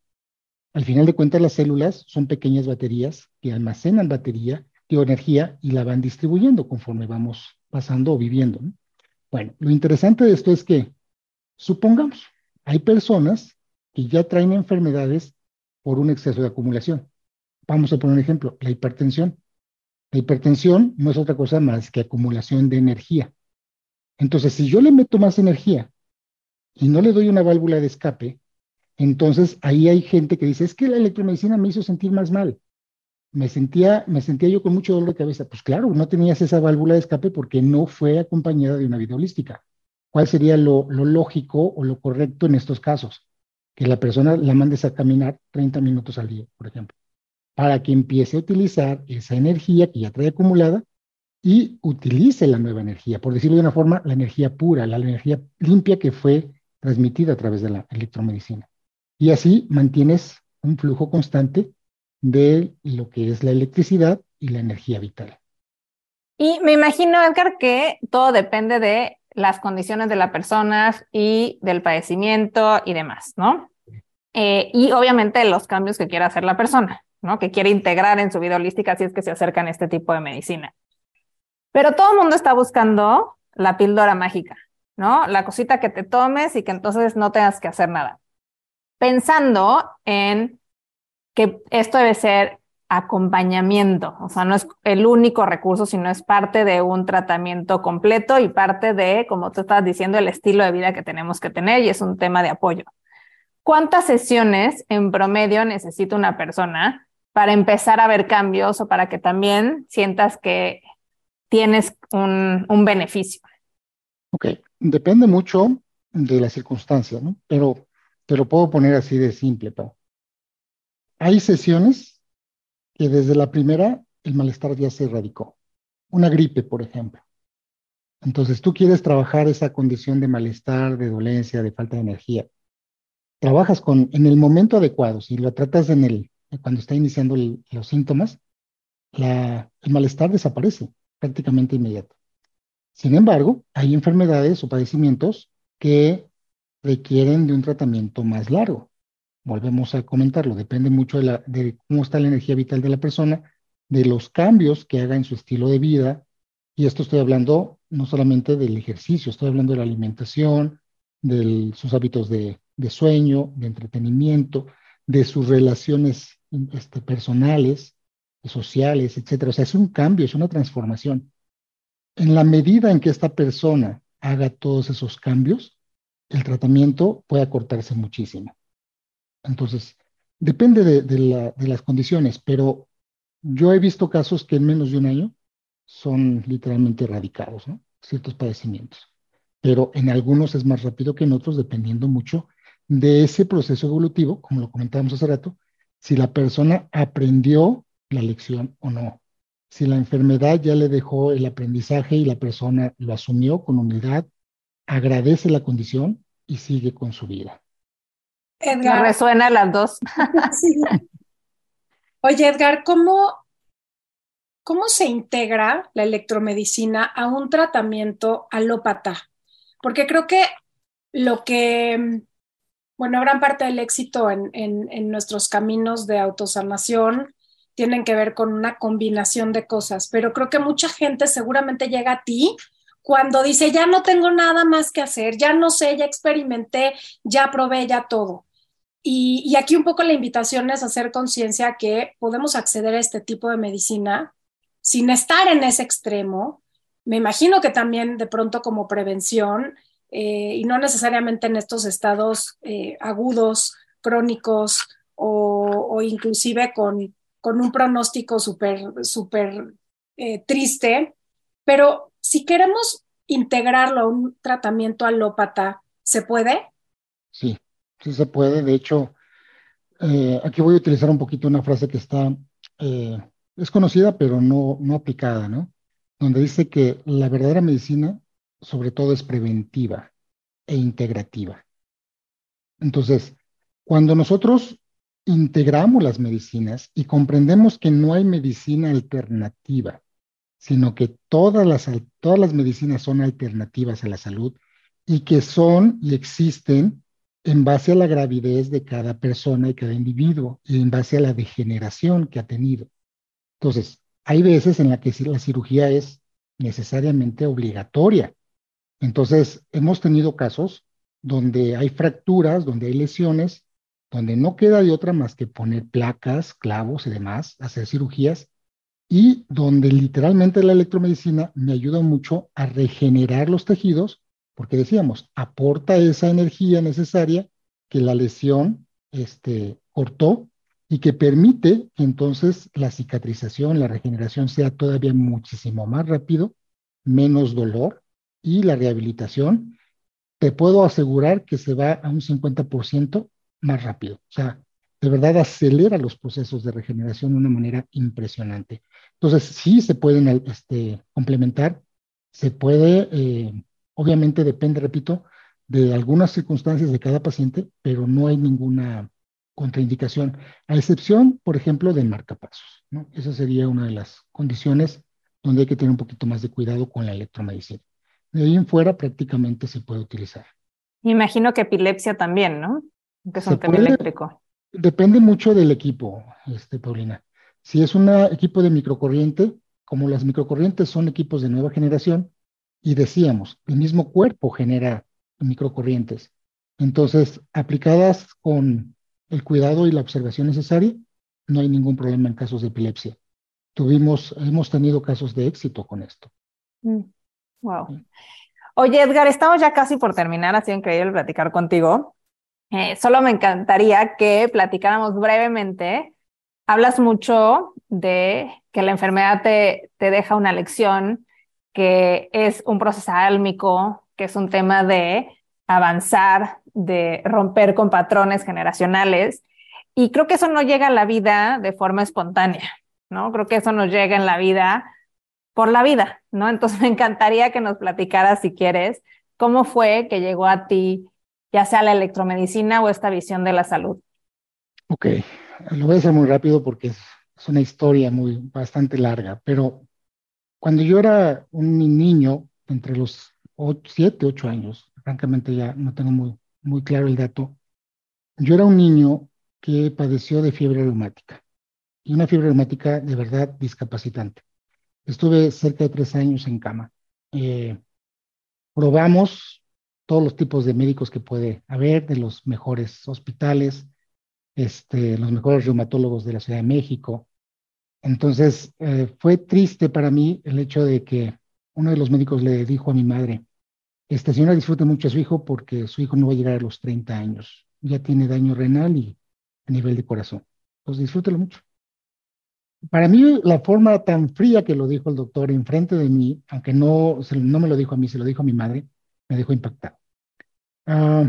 Al final de cuentas, las células son pequeñas baterías que almacenan batería, o energía, y la van distribuyendo conforme vamos pasando o viviendo. Bueno, lo interesante de esto es que, supongamos, hay personas que ya traen enfermedades por un exceso de acumulación. Vamos a poner un ejemplo, la hipertensión. La hipertensión no es otra cosa más que acumulación de energía. Entonces, si yo le meto más energía y no le doy una válvula de escape, entonces ahí hay gente que dice, es que la electromedicina me hizo sentir más mal. Me sentía, me sentía yo con mucho dolor de cabeza. Pues claro, no tenías esa válvula de escape porque no fue acompañada de una vida holística. ¿Cuál sería lo, lo lógico o lo correcto en estos casos? Que la persona la mandes a caminar 30 minutos al día, por ejemplo para que empiece a utilizar esa energía que ya trae acumulada y utilice la nueva energía, por decirlo de una forma, la energía pura, la energía limpia que fue transmitida a través de la electromedicina. Y así mantienes un flujo constante de lo que es la electricidad y la energía vital. Y me imagino, Edgar, que todo depende de las condiciones de la persona y del padecimiento y demás, ¿no? Eh, y obviamente los cambios que quiera hacer la persona. ¿No? Que quiere integrar en su vida holística si es que se acercan a este tipo de medicina. Pero todo el mundo está buscando la píldora mágica, ¿no? La cosita que te tomes y que entonces no tengas que hacer nada. Pensando en que esto debe ser acompañamiento, o sea, no es el único recurso, sino es parte de un tratamiento completo y parte de, como tú estás diciendo, el estilo de vida que tenemos que tener y es un tema de apoyo. ¿Cuántas sesiones en promedio necesita una persona para empezar a ver cambios o para que también sientas que tienes un, beneficio. Ok, depende mucho de la circunstancia, ¿no? Pero te lo puedo poner así de simple, Pau. Hay sesiones que desde la primera el malestar ya se erradicó. Una gripe, por ejemplo. Entonces tú quieres trabajar esa condición de malestar, de dolencia, de falta de energía. Trabajas con, en el momento adecuado, si lo tratas en el, cuando está iniciando los síntomas, el malestar desaparece prácticamente inmediato. Sin embargo, hay enfermedades o padecimientos que requieren de un tratamiento más largo. Volvemos a comentarlo, depende mucho de, cómo está la energía vital de la persona, de los cambios que haga en su estilo de vida, y esto estoy hablando no solamente del ejercicio, estoy hablando de la alimentación, de sus hábitos de, sueño, de entretenimiento, de sus relaciones este, personales, sociales, etcétera. O sea, es un cambio, es una transformación. En la medida en que esta persona haga todos esos cambios, el tratamiento puede acortarse muchísimo. Entonces, depende de, las condiciones, pero yo he visto casos que en menos de un año son literalmente erradicados, ¿no? Ciertos padecimientos. Pero en algunos es más rápido que en otros, dependiendo mucho de ese proceso evolutivo, como lo comentábamos hace rato, si la persona aprendió la lección o no. Si la enfermedad ya le dejó el aprendizaje y la persona lo asumió con humildad, agradece la condición y sigue con su vida. Edgar. resuena las dos. Oye, Edgar, ¿cómo, ¿cómo se integra la electromedicina a un tratamiento alópata? Porque creo que lo que, bueno, gran parte del éxito en, en nuestros caminos de autosanación tienen que ver con una combinación de cosas, pero creo que mucha gente seguramente llega a ti cuando dice, ya no tengo nada más que hacer, ya no sé, ya experimenté, ya probé, ya todo. Y, aquí un poco la invitación es hacer conciencia que podemos acceder a este tipo de medicina sin estar en ese extremo. Me imagino que también de pronto como prevención eh, y no necesariamente en estos estados eh, agudos, crónicos o, inclusive con, con, un pronóstico súper, súper eh, triste. Pero si queremos integrarlo a un tratamiento alópata, ¿se puede? Sí, sí se puede. De hecho, eh, aquí voy a utilizar un poquito una frase que está, eh, es conocida, pero no, no aplicada, ¿no? Donde dice que la verdadera medicina, sobre todo, es preventiva e integrativa. Entonces, cuando nosotros integramos las medicinas y comprendemos que no hay medicina alternativa, sino que todas las, todas las medicinas son alternativas a la salud y que son y existen en base a la gravidez de cada persona y cada individuo y en base a la degeneración que ha tenido. Entonces, hay veces en las que la cirugía es necesariamente obligatoria. Entonces, hemos tenido casos donde hay fracturas, donde hay lesiones, donde no queda de otra más que poner placas, clavos y demás, hacer cirugías, y donde literalmente la electromedicina me ayuda mucho a regenerar los tejidos porque decíamos, aporta esa energía necesaria que la lesión este, cortó y que permite entonces la cicatrización, la regeneración sea todavía muchísimo más rápido, menos dolor y la rehabilitación, te puedo asegurar que se va a un 50% más rápido. O sea, de verdad acelera los procesos de regeneración de una manera impresionante. Entonces, sí se pueden este, complementar, se puede eh, Obviamente depende, repito, de algunas circunstancias de cada paciente, pero no hay ninguna contraindicación, a excepción, por ejemplo, del marcapasos. Esa sería una de las condiciones donde hay que tener un poquito más de cuidado con la electromedicina. De ahí en fuera prácticamente se puede utilizar. Imagino que epilepsia también, ¿no? Que es un tema eléctrico. Depende mucho del equipo, este, Paulina. Si es un equipo de microcorriente, como las microcorrientes son equipos de nueva generación, y decíamos, el mismo cuerpo genera microcorrientes. Entonces, aplicadas con el cuidado y la observación necesaria, no hay ningún problema en casos de epilepsia. Tuvimos, hemos tenido casos de éxito con esto. Mm, wow. Oye, Edgar, estamos ya casi por terminar, ha sido increíble platicar contigo. Eh, solo me encantaría que platicáramos brevemente. Hablas mucho de que la enfermedad te, te deja una lección, que es un proceso álmico, que es un tema de avanzar, de romper con patrones generacionales. Y creo que eso no llega a la vida de forma espontánea, ¿no? Creo que eso nos llega en la vida por la vida, ¿no? Entonces me encantaría que nos platicaras, si quieres, cómo fue que llegó a ti, ya sea la electromedicina o esta visión de la salud. Ok, lo voy a hacer muy rápido porque es, una historia muy bastante larga, pero cuando yo era un niño, entre los 7, 8 años, francamente ya no tengo muy, muy claro el dato, yo era un niño que padeció de fiebre reumática y una fiebre reumática de verdad discapacitante. Estuve cerca de tres años en cama. Eh, probamos todos los tipos de médicos que puede haber, de los mejores hospitales, este, los mejores reumatólogos de la Ciudad de México. Entonces, eh, fue triste para mí el hecho de que uno de los médicos le dijo a mi madre, esta señora disfrute mucho a su hijo porque su hijo no va a llegar a los 30 años, ya tiene daño renal y a nivel de corazón. Pues disfrútelo mucho para mí la forma tan fría que lo dijo el doctor enfrente de mí, aunque no, no me lo dijo a mí, se lo dijo a mi madre, me dejó impactado. Ah,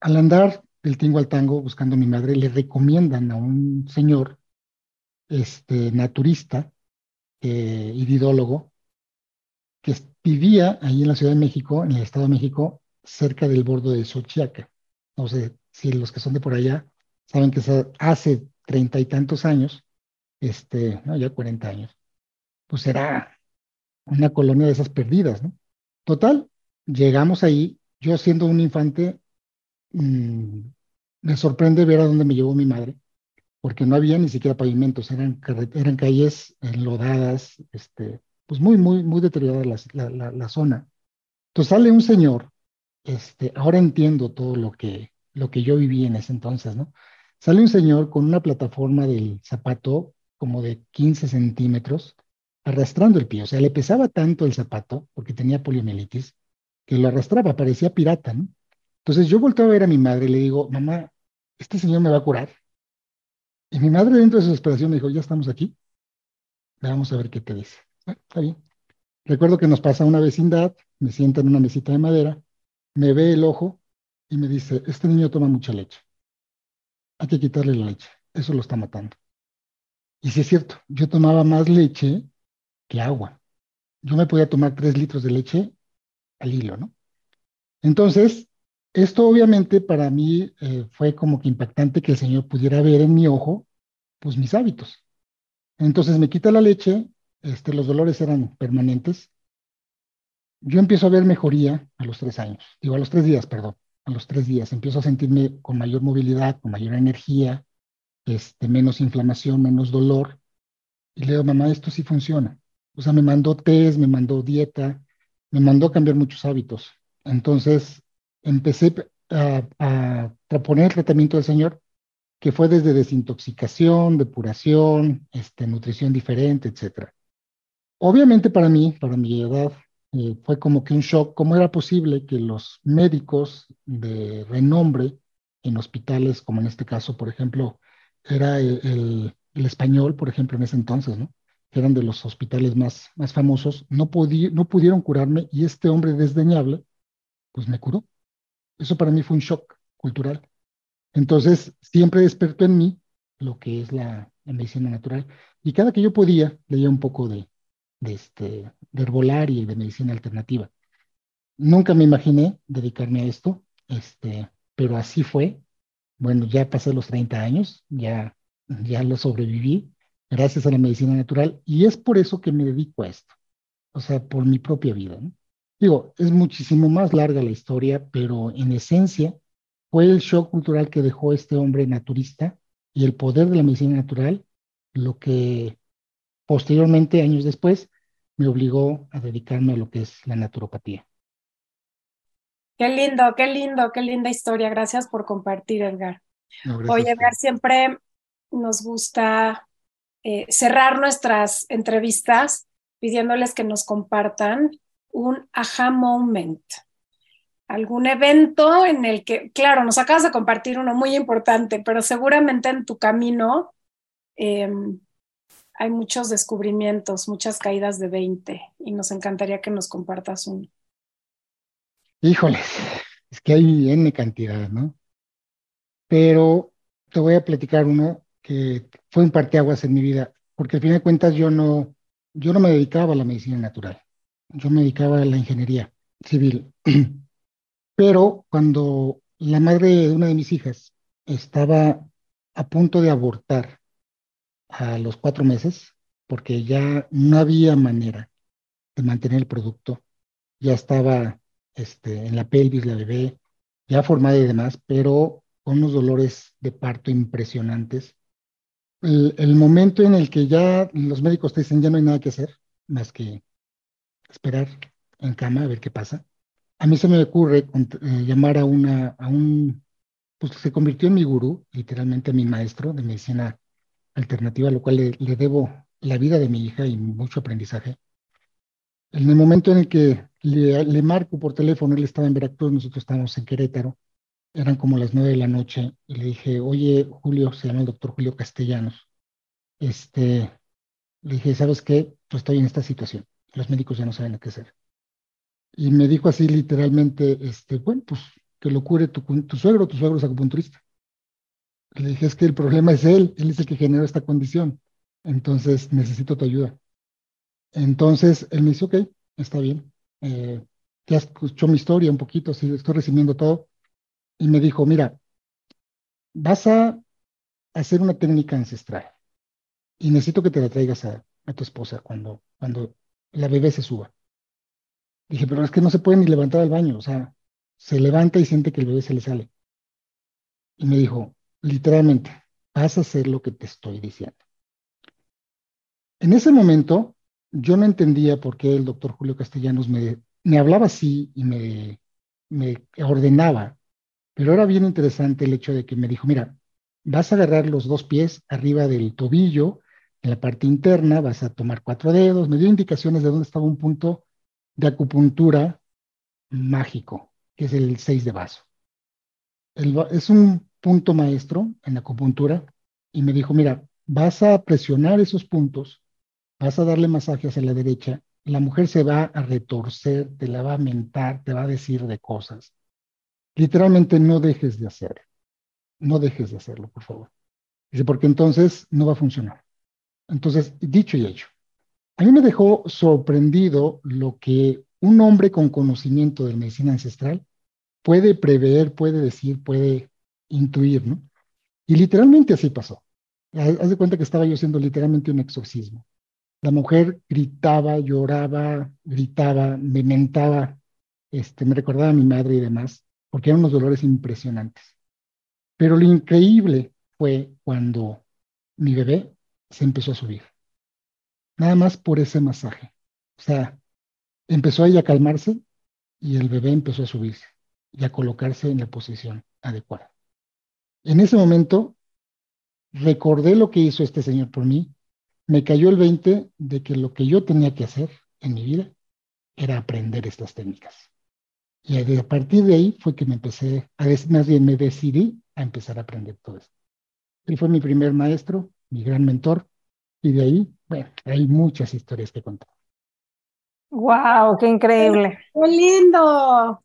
al andar del tingo al tango buscando a mi madre, le recomiendan a un señor este, naturista, eh, iridólogo, que vivía ahí en la Ciudad de México, en el Estado de México, cerca del bordo de Xochiaca. No sé si los que son de por allá saben que hace treinta y tantos años este, no, ya 40 años, pues era una colonia de esas perdidas, ¿no? Total, llegamos ahí, yo siendo un infante, mm, me sorprende ver a dónde me llevó mi madre, porque no había ni siquiera pavimentos, eran, eran calles enlodadas, este, pues muy, muy, muy deteriorada la, la, la, zona. Entonces sale un señor, este, ahora entiendo todo lo que, lo que yo viví en ese entonces, ¿no? Sale un señor con una plataforma del zapato como de 15 centímetros, arrastrando el pie. O sea, le pesaba tanto el zapato, porque tenía poliomielitis, que lo arrastraba, parecía pirata, ¿no? Entonces yo volteo a ver a mi madre y le digo, mamá, este señor me va a curar. Y mi madre dentro de su desesperación me dijo, ya estamos aquí, vamos a ver qué te dice. Ah, está bien. Recuerdo que nos pasa una vecindad, me sienta en una mesita de madera, me ve el ojo y me dice, este niño toma mucha leche. Hay que quitarle la leche, eso lo está matando. Y sí es cierto, yo tomaba más leche que agua. Yo me podía tomar tres litros de leche al hilo, ¿no? Entonces, esto obviamente para mí eh, fue como que impactante que el Señor pudiera ver en mi ojo, pues mis hábitos. Entonces me quita la leche, este, los dolores eran permanentes. Yo empiezo a ver mejoría a los tres años, digo a los tres días, perdón, a los tres días. Empiezo a sentirme con mayor movilidad, con mayor energía, este, menos inflamación, menos dolor. Y le digo, mamá, esto sí funciona. O sea, me mandó test, me mandó dieta, me mandó cambiar muchos hábitos. Entonces, empecé a, a poner el tratamiento del Señor, que fue desde desintoxicación, depuración, este, nutrición diferente, etc. Obviamente para mí, para mi edad, eh, fue como que un shock, cómo era posible que los médicos de renombre en hospitales, como en este caso, por ejemplo, era el, español, por ejemplo, en ese entonces, ¿no? Eran de los hospitales más, más famosos, no, no pudieron curarme y este hombre desdeñable, pues me curó. Eso para mí fue un shock cultural. Entonces, siempre despertó en mí lo que es la, medicina natural. Y cada que yo podía, leía un poco de, de, este, de herbolaria y de medicina alternativa. Nunca me imaginé dedicarme a esto, este, pero así fue bueno, ya pasé los 30 años, ya, ya lo sobreviví gracias a la medicina natural y es por eso que me dedico a esto, o sea, por mi propia vida. Digo, es muchísimo más larga la historia, pero en esencia fue el shock cultural que dejó este hombre naturista y el poder de la medicina natural lo que posteriormente, años después, me obligó a dedicarme a lo que es la naturopatía. Qué lindo, qué lindo, qué linda historia. Gracias por compartir, Edgar. Oye, Edgar, siempre nos gusta eh, cerrar nuestras entrevistas pidiéndoles que nos compartan un aha moment. Algún evento en el que, claro, nos acabas de compartir uno muy importante, pero seguramente en tu camino em, hay muchos descubrimientos, muchas caídas de 20 y nos encantaría que nos compartas uno. Híjoles, es que hay N cantidad, ¿no? Pero te voy a platicar uno que fue un parteaguas en mi vida, porque al fin de cuentas yo no, yo no me dedicaba a la medicina natural, yo me dedicaba a la ingeniería civil. Pero cuando la madre de una de mis hijas estaba a punto de abortar a los cuatro meses, porque ya no había manera de mantener el producto, ya estaba este, en la pelvis la bebé, ya formada y demás, pero con unos dolores de parto impresionantes. El, momento en el que ya los médicos te dicen ya no hay nada que hacer, más que esperar en cama a ver qué pasa. A mí se me ocurre eh, llamar a, una, a un, pues se convirtió en mi gurú, literalmente mi maestro de medicina alternativa, lo cual le, le debo la vida de mi hija y mucho aprendizaje. En el momento en el que le, marco por teléfono, él estaba en Veracruz, nosotros estábamos en Querétaro, eran como las nueve de la noche, y le dije, oye, Julio, se llama el doctor Julio Castellanos, este, le dije, ¿sabes qué? Pues estoy en esta situación, los médicos ya no saben qué hacer. Y me dijo así literalmente, este, bueno, pues que lo cure tu, tu suegro, tu suegro es acupunturista. Le dije, es que el problema es él, él es el que generó esta condición, entonces necesito tu ayuda. Entonces él me dice, ok, está bien, eh, escuchó mi historia un poquito, sí, estoy resumiendo todo, y me dijo, mira, vas a hacer una técnica ancestral y necesito que te la traigas a, a tu esposa cuando, cuando la bebé se suba. Dije, pero es que no se puede ni levantar al baño, o sea, se levanta y siente que el bebé se le sale. Y me dijo, literalmente, vas a hacer lo que te estoy diciendo. En ese momento, yo no entendía por qué el doctor Julio Castellanos me, me hablaba así y me, me ordenaba, pero era bien interesante el hecho de que me dijo, mira, vas a agarrar los dos pies arriba del tobillo, en la parte interna, vas a tomar cuatro dedos, me dio indicaciones de dónde estaba un punto de acupuntura mágico, que es el 6 de vaso. Es un punto maestro en acupuntura y me dijo, mira, vas a presionar esos puntos, vas a darle masaje hacia la derecha, la mujer se va a retorcer, te la va a mentar, te va a decir de cosas. Literalmente no dejes de hacerlo. No dejes de hacerlo, por favor. Dice, porque entonces no va a funcionar. Entonces, dicho y hecho. A mí me dejó sorprendido lo que un hombre con conocimiento de medicina ancestral puede prever, puede decir, puede intuir, ¿no? Y literalmente así pasó. Haz de cuenta que estaba yo haciendo literalmente un exorcismo. La mujer gritaba, lloraba, gritaba, me mentaba, este, me recordaba a mi madre y demás, porque eran unos dolores impresionantes. Pero lo increíble fue cuando mi bebé se empezó a subir nada más por ese masaje. O sea, empezó ella a calmarse y el bebé empezó a subirse y a colocarse en la posición adecuada. En ese momento, recordé lo que hizo este señor por mí, me cayó el 20 de que lo que yo tenía que hacer en mi vida era aprender estas técnicas. Y a partir de ahí fue que me empecé, a, más bien me decidí a empezar a aprender todo esto. Él fue mi primer maestro, mi gran mentor, y de ahí, bueno, hay muchas historias que contar. ¡Wow! ¡Qué increíble! ¡Qué lindo!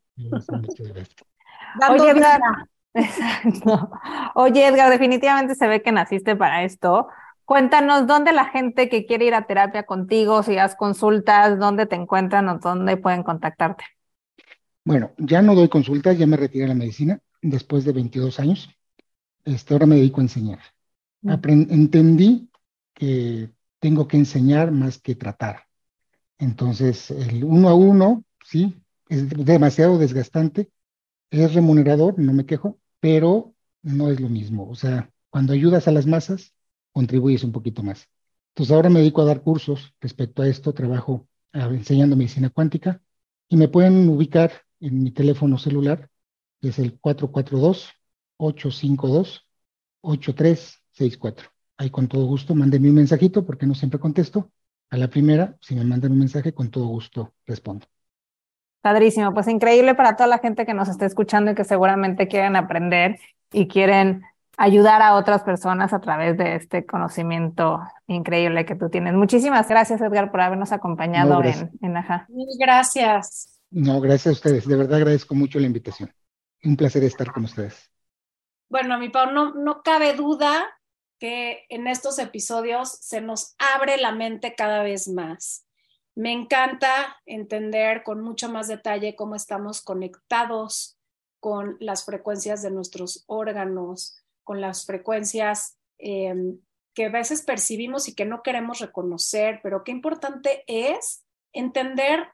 Oye, Edgar, exacto. Oye, Edgar, definitivamente se ve que naciste para esto. Cuéntanos dónde la gente que quiere ir a terapia contigo, si das consultas, dónde te encuentran o dónde pueden contactarte. Bueno, ya no doy consultas, ya me retiré de la medicina después de 22 años. Este, ahora me dedico a enseñar. Mm. entendí que tengo que enseñar más que tratar. Entonces, el uno a uno, sí, es demasiado desgastante, es remunerador, no me quejo, pero no es lo mismo. O sea, cuando ayudas a las masas, contribuyes un poquito más. Entonces, ahora me dedico a dar cursos respecto a esto, trabajo ah, enseñando medicina cuántica y me pueden ubicar en mi teléfono celular, que es el 442-852-8364 ahí con todo gusto, mándenme un mensajito porque no siempre contesto. A la primera, si me mandan un mensaje, con todo gusto respondo. Padrísimo, pues increíble para toda la gente que nos está escuchando y que seguramente quieren aprender y quieren ayudar a otras personas a través de este conocimiento increíble que tú tienes. Muchísimas gracias, Edgar, por habernos acompañado en, en Aja. Mil gracias. No, gracias a ustedes. De verdad agradezco mucho la invitación. Un placer estar con ustedes. Bueno, mi Pau, no, no cabe duda que en estos episodios se nos abre la mente cada vez más. Me encanta entender con mucho más detalle cómo estamos conectados con las frecuencias de nuestros órganos, con las frecuencias em, que a veces percibimos y que no queremos reconocer, pero qué importante es entender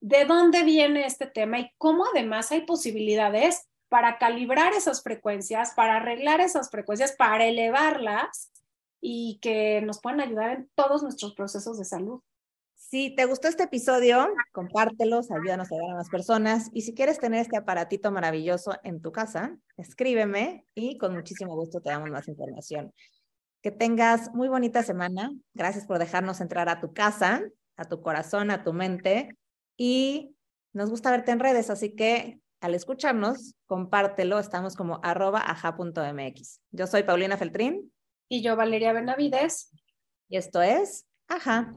de dónde viene este tema y cómo además hay posibilidades para calibrar esas frecuencias, para arreglar esas frecuencias, para elevarlas y que nos puedan ayudar en todos nuestros procesos de salud. Si te gustó este episodio, compártelos, ayúdanos a ayudar a más personas. Y si quieres tener este aparatito maravilloso en tu casa, escríbeme y con muchísimo gusto te damos más información. Que tengas muy bonita semana. Gracias por dejarnos entrar a tu casa, a tu corazón, a tu mente. Y nos gusta verte en redes, así que al escucharnos, compártelo. Estamos como arroba aja.mx. Yo soy Paulina Feltrín. Y yo, Valeria Benavides. Y esto es Aja.